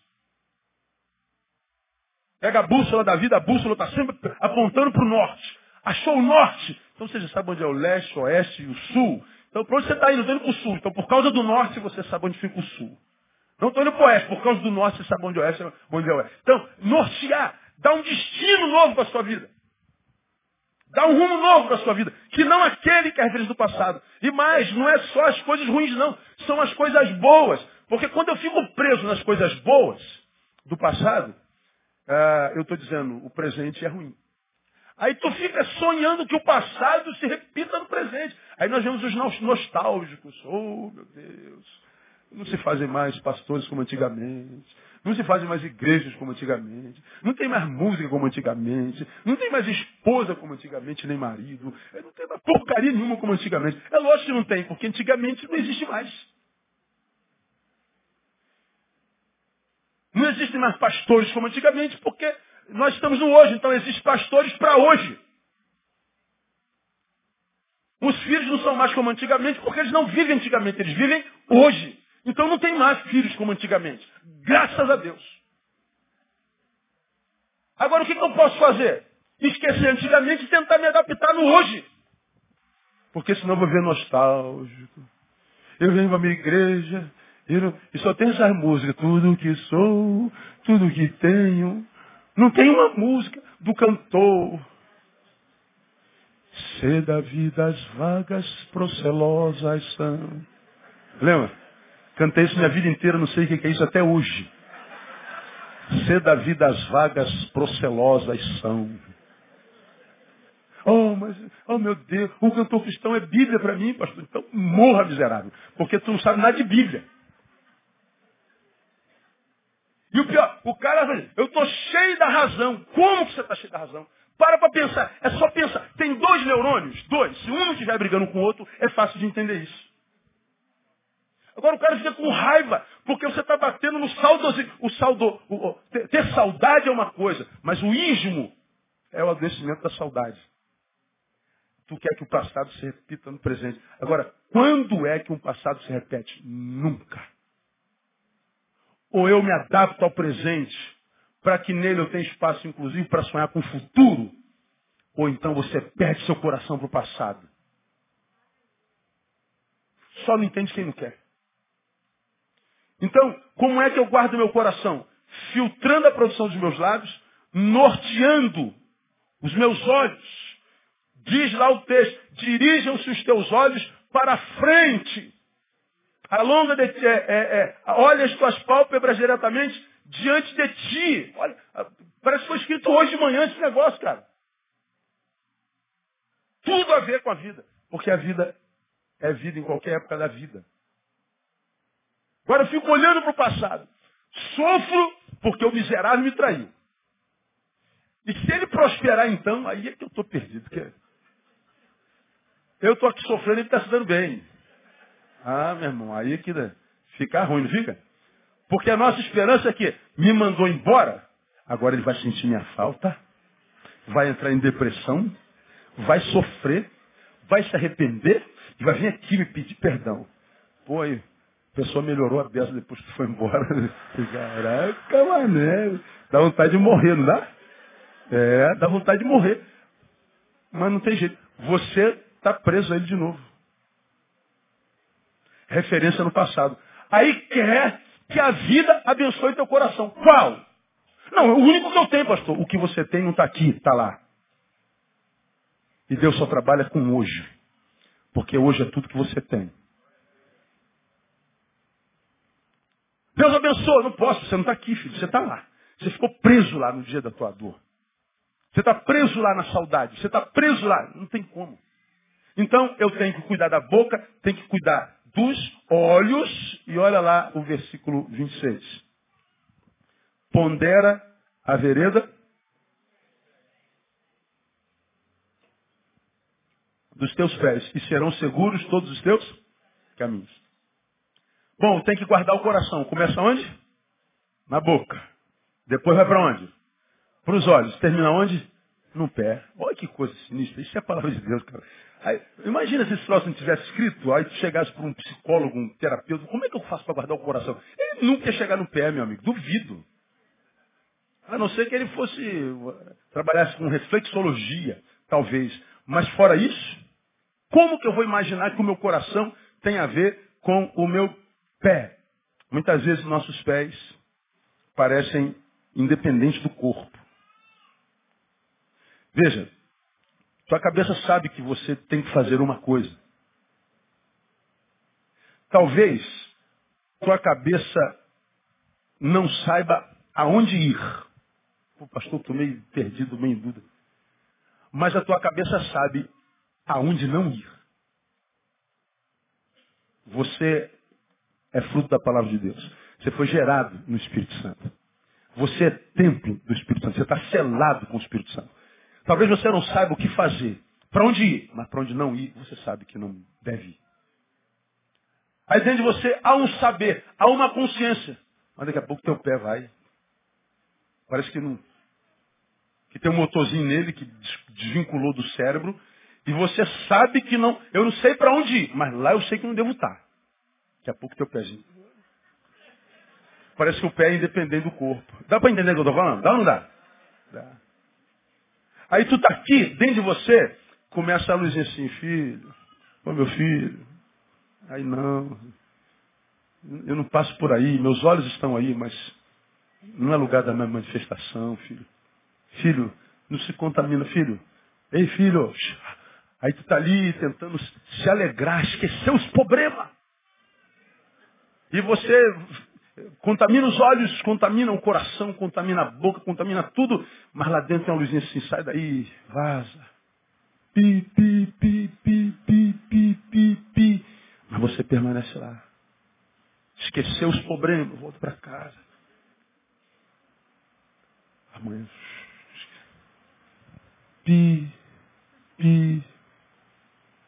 Pega a bússola da vida, a bússola está sempre apontando para o norte. Achou o norte. Então você já sabe onde é o leste, o oeste e o sul. Então para onde você está indo? Estou indo para o sul. Então por causa do norte você sabe onde fica o sul. Não estou indo para o oeste. Por causa do norte você sabe onde é oeste, onde é oeste. Então, nortear, dá um destino novo para a sua vida. Dá um rumo novo para a sua vida. Que não aquele que é referência do passado. E mais, não é só as coisas ruins, não. São as coisas boas. Porque quando eu fico preso nas coisas boas do passado, uh, eu estou dizendo, o presente é ruim. Aí tu fica sonhando que o passado se repita no presente. Aí nós vemos os nostálgicos. Oh, meu Deus. Não se fazem mais pastores como antigamente. Não se fazem mais igrejas como antigamente. Não tem mais música como antigamente. Não tem mais esposa como antigamente, nem marido. Não tem mais porcaria nenhuma como antigamente. É lógico que não tem, porque antigamente não existe mais. Não existem mais pastores como antigamente, porque nós estamos no hoje. Então existem pastores para hoje. Os filhos não são mais como antigamente, porque eles não vivem antigamente, eles vivem hoje. Então não tem mais filhos como antigamente. Graças a Deus. Agora o que, que eu posso fazer? Esquecer antigamente e tentar me adaptar no hoje. Porque senão eu vou ver nostálgico. Eu venho para a minha igreja e só tem essas músicas. Tudo que sou, tudo que tenho. Não tem uma música do cantor. Ser da vida as vagas procelosas são. Lembra? Cantei isso minha vida inteira, não sei o que é isso até hoje. Ser da vida as vagas procelosas são. Oh, mas, oh meu Deus, o cantor cristão é Bíblia para mim, pastor. Então morra miserável. Porque tu não sabe nada de Bíblia. E o pior, o cara eu estou cheio da razão. Como que você está cheio da razão? Para para pensar. É só pensar. Tem dois neurônios? Dois. Se um estiver brigando com o outro, é fácil de entender isso. Agora o cara fica com raiva, porque você está batendo no saudosismo. O saldo, o, ter, saudade é uma coisa, mas o ismo é o adoecimento da saudade. Tu quer que o passado se repita no presente. Agora, quando é que um passado se repete? Nunca. Ou eu me adapto ao presente, para que nele eu tenha espaço, inclusive, para sonhar com o futuro, ou então você perde seu coração para o passado. Só não entende quem não quer. Então, como é que eu guardo meu coração? Filtrando a produção dos meus lábios, norteando os meus olhos. Diz lá o texto, dirijam-se os teus olhos para a frente. Alonga de ti, é, é, é, olha as tuas pálpebras diretamente diante de ti. Olha, parece que foi escrito hoje de manhã esse negócio, cara. Tudo a ver com a vida. Porque a vida é vida em qualquer época da vida. Agora eu fico olhando para o passado. Sofro porque o miserável me traiu. E se ele prosperar então, aí é que eu estou perdido. Porque eu estou aqui sofrendo e ele está se dando bem. Ah, meu irmão, aí é que fica ruim, não fica? Porque a nossa esperança é que me mandou embora, agora ele vai sentir minha falta, vai entrar em depressão, vai sofrer, vai se arrepender e vai vir aqui me pedir perdão. Pô, aí, a pessoa melhorou a beça depois que foi embora. Caraca, mané. Dá vontade de morrer, não dá? É, dá vontade de morrer. Mas não tem jeito. Você está preso a ele de novo. Referência no passado. Aí quer que a vida abençoe teu coração. Qual? Não, o único que eu tenho, pastor. O que você tem não está aqui, está lá. E Deus só trabalha com hoje. Porque hoje é tudo que você tem. Deus abençoe. Não posso, você não está aqui, filho. Você está lá. Você ficou preso lá no dia da tua dor. Você está preso lá na saudade. Você está preso lá. Não tem como. Então eu tenho que cuidar da boca, tenho que cuidar dos olhos. E olha lá o versículo 26. Pondera a vereda dos teus pés e serão seguros todos os teus caminhos. Bom, tem que guardar o coração. Começa onde? Na boca. Depois vai para onde? Para os olhos. Termina onde? No pé. Olha que coisa sinistra. Isso é a palavra de Deus, cara. Aí, imagina se esse troço não tivesse escrito, aí tu chegasse para um psicólogo, um terapeuta, como é que eu faço para guardar o coração? Ele nunca ia chegar no pé, meu amigo. Duvido. A não ser que ele fosse, trabalhasse com reflexologia, talvez. Mas fora isso, como que eu vou imaginar que o meu coração tem a ver com o meu pé? Muitas vezes nossos pés parecem independentes do corpo. Veja, tua cabeça sabe que você tem que fazer uma coisa. Talvez tua cabeça não saiba aonde ir. O pastor, estou meio perdido, meio em dúvida. Mas a tua cabeça sabe aonde não ir. Você é fruto da palavra de Deus. Você foi gerado no Espírito Santo. Você é templo do Espírito Santo. Você está selado com o Espírito Santo. Talvez você não saiba o que fazer. Para onde ir? Mas para onde não ir, você sabe que não deve ir. Aí dentro de você há um saber, há uma consciência. Mas daqui a pouco teu pé vai. Parece que não. Que tem um motorzinho nele que desvinculou do cérebro e você sabe que não, eu não sei para onde ir, mas lá eu sei que não devo estar. Daqui a pouco teu pezinho. Parece que o pé é independente do corpo. Dá para entender o que eu estou falando? Dá ou não dá? Dá. Aí tu tá aqui, dentro de você, começa a luzinha assim, filho, ô meu filho, aí não, eu não passo por aí, meus olhos estão aí, mas não é lugar da minha manifestação, filho. Filho, não se contamina, filho. Ei, filho, Aí tu está ali tentando se alegrar, esquecer os problemas. E você contamina os olhos, contamina o coração, contamina a boca, contamina tudo. Mas lá dentro tem uma luzinha assim, sai daí, vaza. Pi, pi, pi, pi, pi, pi, pi, pi. Mas você permanece lá. Esqueceu os problemas, volta para casa. Amanhã. Pi, pi,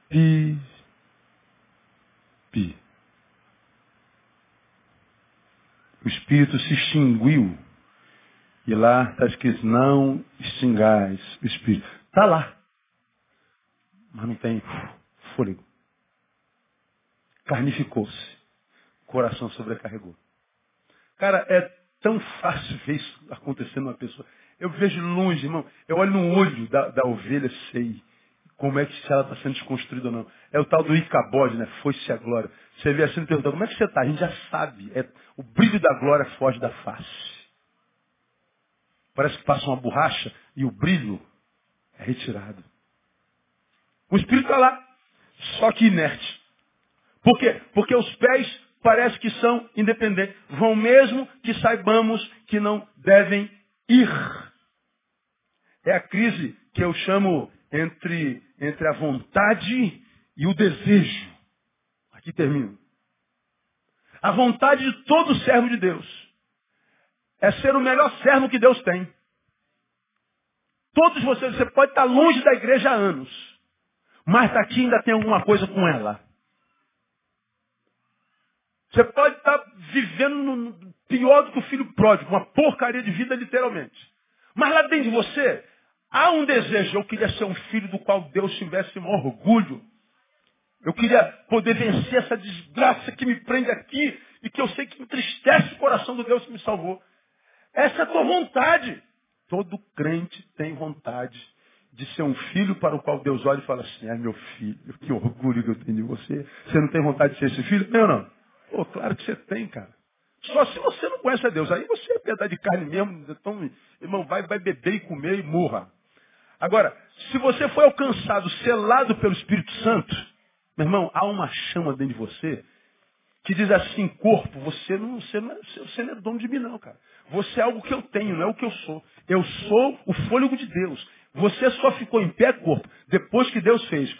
Pi. Pi. O Espírito se extinguiu. E lá está escrito, não extingais o Espírito. Está lá. Mas não tem fôlego. Carnificou-se. Coração sobrecarregou. Cara, é tão fácil ver isso acontecendo numa pessoa. Eu vejo longe, irmão. Eu olho no olho da, da ovelha, sei como é que se ela está sendo desconstruída ou não. É o tal do Icabode, né? Foi-se a glória. Você vê assim e pergunta, como é que você está? A gente já sabe. É, o brilho da glória foge da face. Parece que passa uma borracha e o brilho é retirado. O espírito está lá, só que inerte. Por quê? Porque os pés parece que são independentes. Vão mesmo que saibamos que não devem ir. É a crise que eu chamo entre, entre a vontade e o desejo. Aqui termino. A vontade de todo servo de Deus é ser o melhor servo que Deus tem. Todos vocês, você pode estar longe da igreja há anos, mas daqui ainda tem alguma coisa com ela. Você pode estar vivendo pior do que o filho pródigo, uma porcaria de vida literalmente. Mas lá dentro de você Há um desejo, eu queria ser um filho do qual Deus tivesse um orgulho. Eu queria poder vencer essa desgraça que me prende aqui e que eu sei que entristece o coração do Deus que me salvou. Essa é a tua vontade. Todo crente tem vontade de ser um filho para o qual Deus olha e fala assim, ai meu filho, que orgulho que eu tenho de você. Você não tem vontade de ser esse filho? Não, não. Pô, claro que você tem, cara. Só se você não conhece a Deus. Aí você é pedaço de carne mesmo. Então, irmão, vai, vai beber e comer e morra. Agora, se você foi alcançado, selado pelo Espírito Santo, meu irmão, há uma chama dentro de você que diz assim, corpo, você não, você não, é, você não é dono de mim não, cara. Você é algo que eu tenho, não é o que eu sou. Eu sou o fôlego de Deus. Você só ficou em pé, corpo, depois que Deus fez.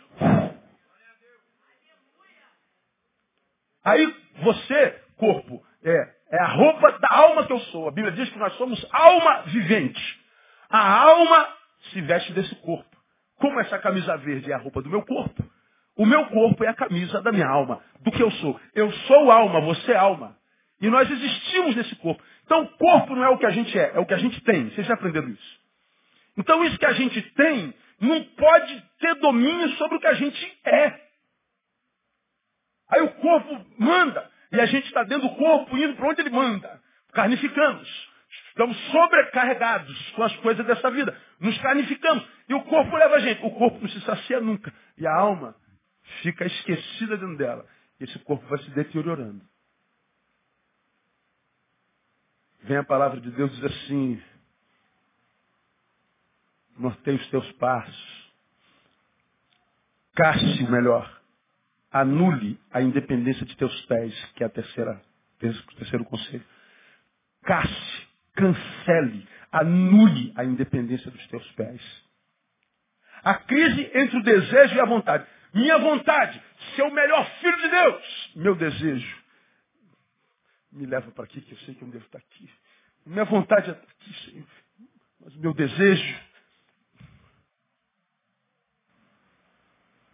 Aí você, corpo, é, é a roupa da alma que eu sou. A Bíblia diz que nós somos alma vivente. A alma se veste desse corpo. Como essa camisa verde é a roupa do meu corpo, o meu corpo é a camisa da minha alma, do que eu sou. Eu sou alma, você é alma. E nós existimos nesse corpo. Então o corpo não é o que a gente é, é o que a gente tem. Vocês já aprenderam isso? Então isso que a gente tem não pode ter domínio sobre o que a gente é. Aí o corpo manda, e a gente está dentro do corpo indo para onde ele manda. Carnificamos. Estamos sobrecarregados com as coisas dessa vida. Nos carnificamos. E o corpo leva a gente. O corpo não se sacia nunca. E a alma fica esquecida dentro dela. Esse corpo vai se deteriorando. Vem a palavra de Deus e diz assim, norteie os teus passos. Casse o melhor. Anule a independência de teus pés, que é a terceira, o terceiro conselho. Casse, cancele, anule a independência dos teus pés. A crise entre o desejo e a vontade. Minha vontade, ser o melhor filho de Deus. Meu desejo, me leva para aqui, que eu sei que eu devo estar aqui. Minha vontade é estar aqui, Senhor. Mas meu desejo.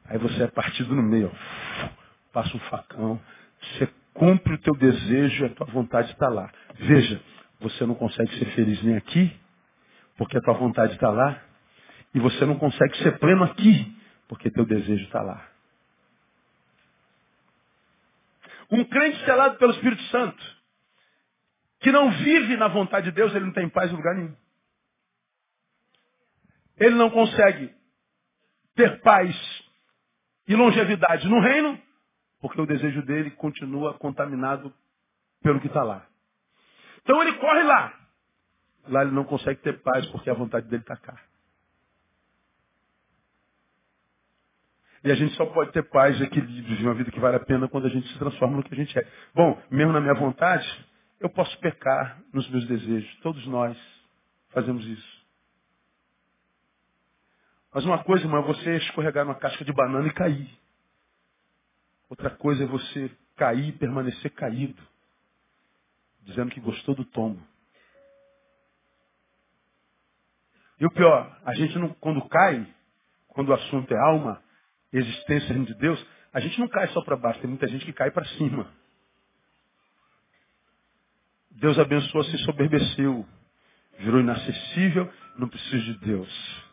Aí você é partido no meio, passa um facão, você cumpre o teu desejo e a tua vontade está lá. Veja, você não consegue ser feliz nem aqui, porque a tua vontade está lá, e você não consegue ser pleno aqui, porque teu desejo está lá. Um crente selado pelo Espírito Santo, que não vive na vontade de Deus, ele não tem paz em lugar nenhum. Ele não consegue ter paz e longevidade no reino, porque o desejo dele continua contaminado pelo que está lá. Então ele corre lá. Lá ele não consegue ter paz porque a vontade dele está cá. E a gente só pode ter paz e equilíbrio de uma vida que vale a pena quando a gente se transforma no que a gente é. Bom, mesmo na minha vontade, eu posso pecar nos meus desejos. Todos nós fazemos isso. Mas uma coisa, irmão, é você escorregar numa casca de banana e cair. Outra coisa é você cair e permanecer caído, dizendo que gostou do tombo. E o pior, a gente não, quando cai, quando o assunto é alma, existência de Deus, a gente não cai só para baixo, tem muita gente que cai para cima. Deus abençoou, se soberbeceu, virou inacessível, não precisa de Deus.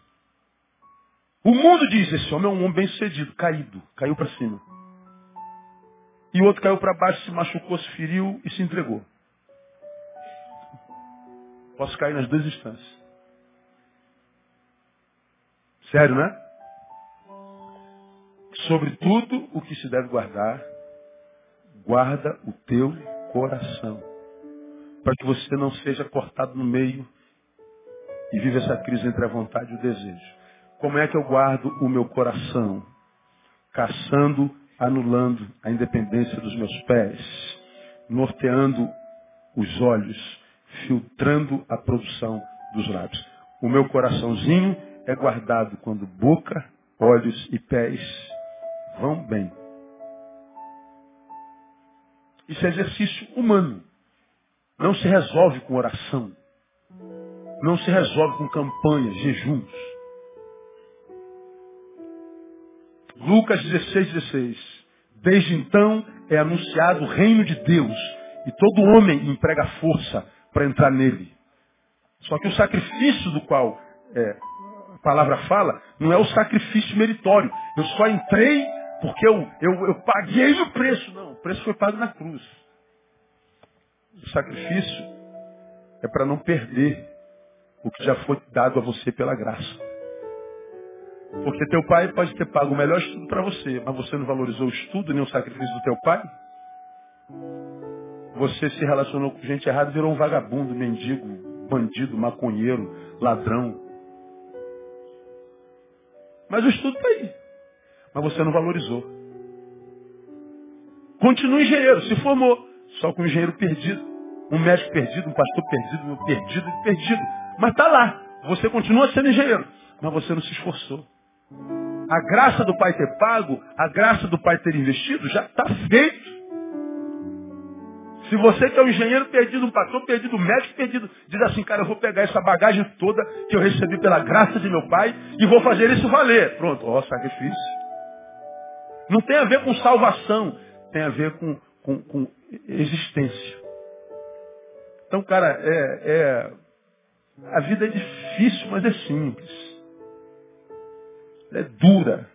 O mundo diz, esse homem é um homem bem sucedido, caído, caiu para cima. E o outro caiu para baixo, se machucou, se feriu e se entregou. Posso cair nas duas instâncias. Sério, né? Sobre tudo o que se deve guardar, guarda o teu coração. Para que você não seja cortado no meio e viva essa crise entre a vontade e o desejo. Como é que eu guardo o meu coração? Caçando, anulando a independência dos meus pés, norteando os olhos, filtrando a produção dos lábios. O meu coraçãozinho é guardado quando boca, olhos e pés vão bem. Isso é exercício humano. Não se resolve com oração. Não se resolve com campanhas, jejuns. Lucas 16, 16. Desde então é anunciado o reino de Deus e todo homem emprega força para entrar nele. Só que o sacrifício do qual é, a palavra fala não é o sacrifício meritório. Eu só entrei porque eu, eu, eu paguei o preço. Não, o preço foi pago na cruz. O sacrifício é para não perder o que já foi dado a você pela graça. Porque teu pai pode ter pago o melhor estudo para você, mas você não valorizou o estudo nem o sacrifício do teu pai? Você se relacionou com gente errada virou um vagabundo, mendigo, bandido, maconheiro, ladrão. Mas o estudo está aí. Mas você não valorizou. Continua engenheiro, se formou, só com um engenheiro perdido. Um médico perdido, um pastor perdido, um perdido, perdido. Mas está lá. Você continua sendo engenheiro. Mas você não se esforçou. A graça do pai ter pago, a graça do pai ter investido, já está feito. Se você que é um engenheiro perdido, um pastor perdido, um médico perdido, diz assim, cara, eu vou pegar essa bagagem toda que eu recebi pela graça de meu pai e vou fazer isso valer. Pronto, ó, sacrifício. Não tem a ver com salvação, tem a ver com, com, com existência. Então, cara, é, é, a vida é difícil, mas é simples. É dura.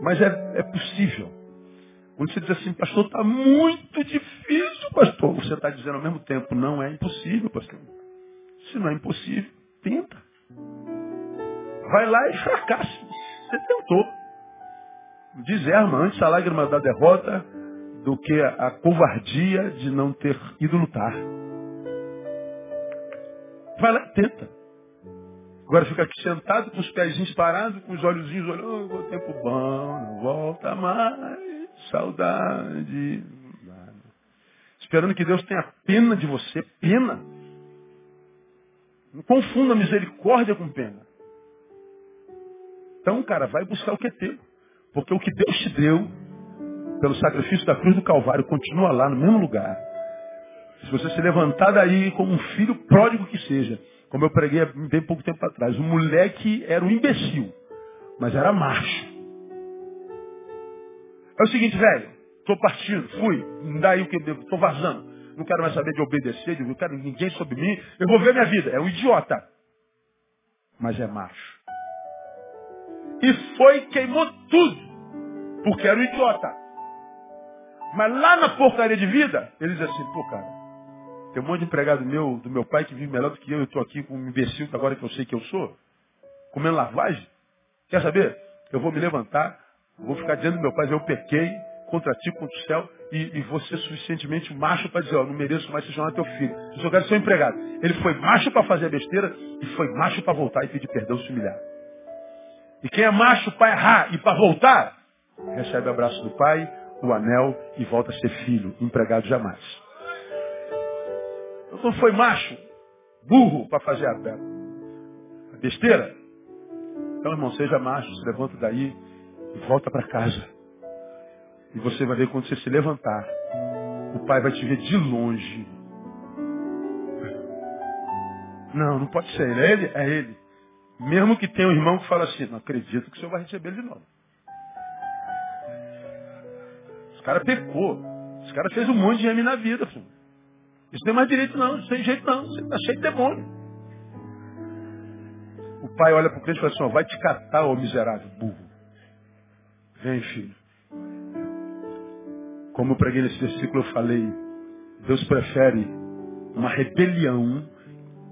Mas é, é possível. Quando você diz assim, pastor, está muito difícil, pastor. Você está dizendo ao mesmo tempo, não é impossível, pastor. Se não é impossível, tenta. Vai lá e fracasse. Você tentou. Diz Erma, antes a lágrima da derrota do que a covardia de não ter ido lutar. Vai lá e tenta. Agora fica aqui sentado com os pezinhos parados, com os olhozinhos olhando, oh, tempo bom, não volta mais. Saudade. Esperando que Deus tenha pena de você. Pena. Não confunda misericórdia com pena. Então, cara, vai buscar o que é teu. Porque o que Deus te deu, pelo sacrifício da cruz do Calvário, continua lá no mesmo lugar. Se você se levantar daí como um filho pródigo que seja, como eu preguei bem pouco tempo atrás, o moleque era um imbecil, mas era macho. É o seguinte, velho, estou partindo, fui, não dá aí o que eu devo, estou vazando. Não quero mais saber de obedecer, de, não quero ninguém sobre mim, eu vou ver minha vida. É um idiota. Mas é macho. E foi, queimou tudo. Porque era um idiota. Mas lá na porcaria de vida, ele diz assim, pô, cara, tem um monte de empregado meu, do meu pai, que vive melhor do que eu, eu estou aqui com um imbecil agora que eu sei que eu sou, comendo lavagem. Quer saber? Eu vou me levantar, Vou ficar dizendo meu pai, eu pequei contra ti, contra o céu, e, e vou ser suficientemente macho para dizer, ó, não mereço mais se chamar teu filho. Eu só quero ser um empregado. Ele foi macho para fazer a besteira e foi macho para voltar e pedir perdão se humilhar. E quem é macho para errar e para voltar, recebe o abraço do pai, o anel e volta a ser filho, empregado jamais. Então foi macho, burro para fazer a, a besteira. Então, irmão, seja macho, se levanta daí volta para casa. E você vai ver quando você se levantar, o pai vai te ver de longe. Não, não pode ser ele. É ele? É ele. Mesmo que tenha um irmão que fala assim, não acredito que o senhor vai receber de novo. Esse cara pecou. Esse cara fez um monte de M na vida. Filho. Isso não tem mais direito não, isso tem jeito não. Você está cheio de demônio. O pai olha para o crente e fala assim, vai te catar, ô miserável, burro. Vem, filho. Como eu preguei nesse versículo, eu falei, Deus prefere uma rebelião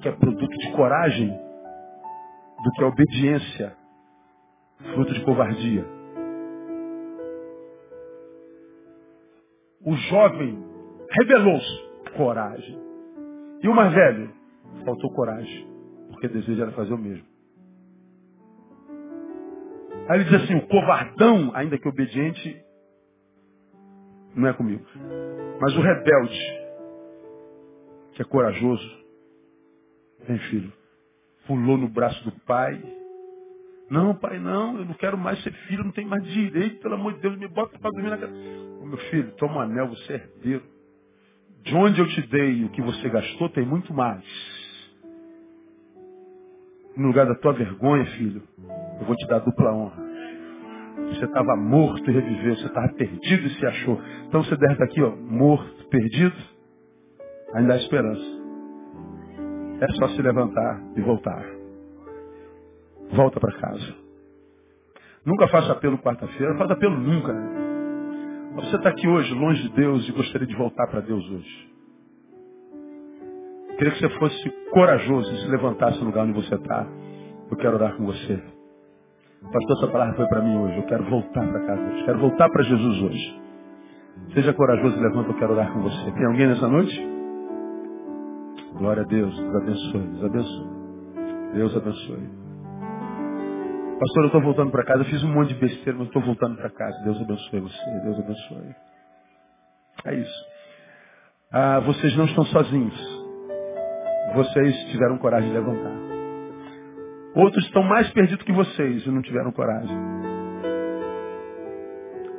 que é produto de coragem do que a obediência, fruto de covardia. O jovem rebelou-se, coragem. E o mais velho, faltou coragem, porque desejo era fazer o mesmo. Aí ele diz assim, o covardão, ainda que obediente, não é comigo. Mas o rebelde, que é corajoso, vem filho, pulou no braço do pai. Não, pai, não, eu não quero mais ser filho, não tenho mais direito, pelo amor de Deus, me bota para dormir na casa. Ô, meu filho, toma um anel, você é herdeiro. De onde eu te dei o que você gastou, tem muito mais. No lugar da tua vergonha, filho, eu vou te dar dupla honra. Você estava morto e reviveu, você estava perdido e se achou. Então você deve estar aqui, ó, morto, perdido, ainda há esperança. É só se levantar e voltar. Volta para casa. Nunca faça apelo quarta-feira, faça apelo nunca. Né? Você está aqui hoje, longe de Deus, e gostaria de voltar para Deus hoje. Queria que você fosse corajoso e se levantasse no lugar onde você está. Eu quero orar com você. Pastor, essa palavra foi para mim hoje. Eu quero voltar para casa hoje. Quero voltar para Jesus hoje. Seja corajoso e levanta, eu quero orar com você. Tem alguém nessa noite? Glória a Deus. Deus abençoe. Deus abençoe. Deus abençoe. Pastor, eu estou voltando para casa. Eu fiz um monte de besteira, mas estou voltando para casa. Deus abençoe você. Deus abençoe. É isso. Ah, vocês não estão sozinhos. Vocês tiveram coragem de levantar. Outros estão mais perdidos que vocês e não tiveram coragem.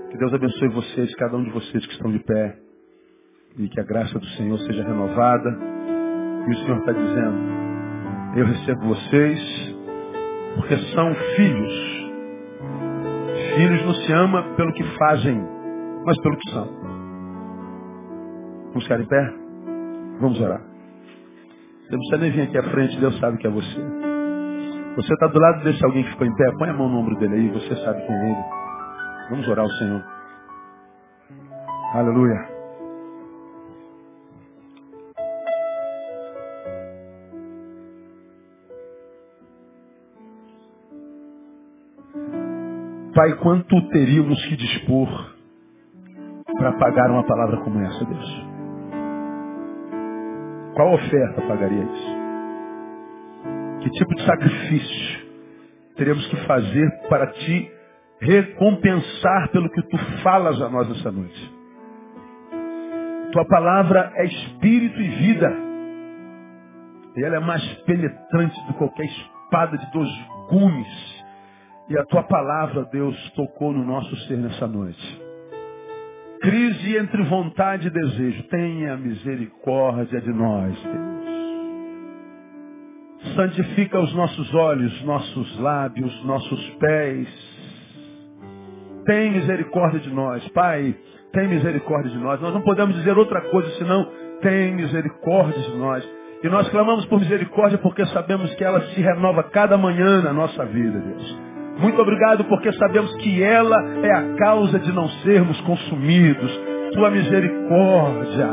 Que Deus abençoe vocês, cada um de vocês que estão de pé. E que a graça do Senhor seja renovada. E o Senhor está dizendo, eu recebo vocês porque são filhos. Filhos não se ama pelo que fazem, mas pelo que são. Vamos ficar em pé? Vamos orar. Você não precisa nem vir aqui à frente, Deus sabe que é você. Você está do lado desse alguém que ficou em pé, põe a mão no ombro dele aí, você sabe quem é ele. Vamos orar ao Senhor. Aleluia. Pai, quanto teríamos que dispor para pagar uma palavra como essa, Deus? Qual oferta pagaria isso? Que tipo de sacrifício teríamos que fazer para te recompensar pelo que tu falas a nós essa noite? Tua palavra é espírito e vida. E ela é mais penetrante do que qualquer espada de dois gumes e a tua palavra, Deus, tocou no nosso ser nessa noite. Crise entre vontade e desejo. Tenha misericórdia de nós, Deus. Santifica os nossos olhos, nossos lábios, nossos pés. Tem misericórdia de nós, Pai. Tem misericórdia de nós. Nós não podemos dizer outra coisa senão tem misericórdia de nós. E nós clamamos por misericórdia porque sabemos que ela se renova cada manhã na nossa vida, Deus. Muito obrigado porque sabemos que ela é a causa de não sermos consumidos. Tua misericórdia.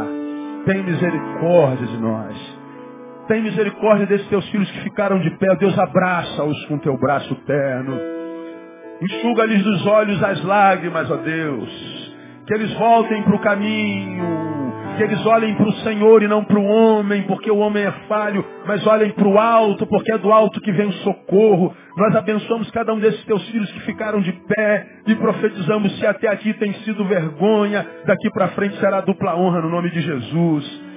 Tem misericórdia de nós. Tem misericórdia desses teus filhos que ficaram de pé. Deus abraça-os com teu braço terno. Enxuga-lhes dos olhos as lágrimas, ó Deus. Que eles voltem para o caminho que eles olhem para o Senhor e não para o homem, porque o homem é falho, mas olhem para o alto, porque é do alto que vem o socorro. Nós abençoamos cada um desses teus filhos que ficaram de pé e profetizamos se até aqui tem sido vergonha, daqui para frente será dupla honra no nome de Jesus.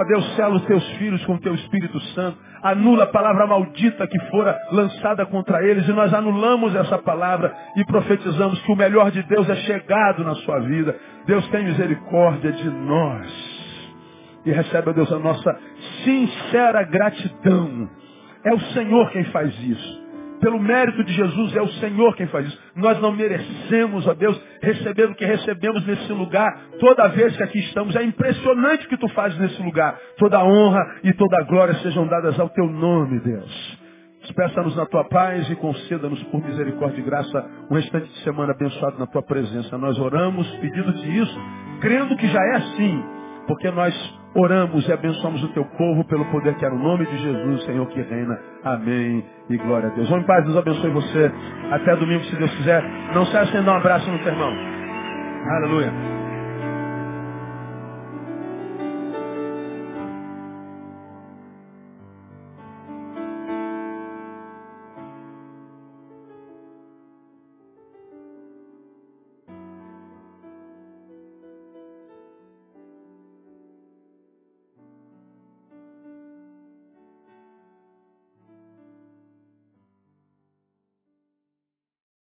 Ó Deus, sela os teus filhos com o teu Espírito Santo. Anula a palavra maldita que fora lançada contra eles. E nós anulamos essa palavra e profetizamos que o melhor de Deus é chegado na sua vida. Deus tem misericórdia de nós. E recebe, ó Deus, a nossa sincera gratidão. É o Senhor quem faz isso. Pelo mérito de Jesus, é o Senhor quem faz isso. Nós não merecemos, ó Deus, receber o que recebemos nesse lugar toda vez que aqui estamos. É impressionante o que tu fazes nesse lugar. Toda honra e toda glória sejam dadas ao teu nome, Deus. Despeça-nos na tua paz e conceda-nos por misericórdia e graça um restante de semana abençoado na tua presença. Nós oramos pedindo-te isso, crendo que já é assim, porque nós oramos e abençoamos o teu povo pelo poder que era o nome de Jesus, Senhor que reina. Amém e glória a Deus. Vamos em paz, Deus abençoe você. Até domingo, se Deus quiser. Não se sem dar um abraço no teu irmão. Aleluia.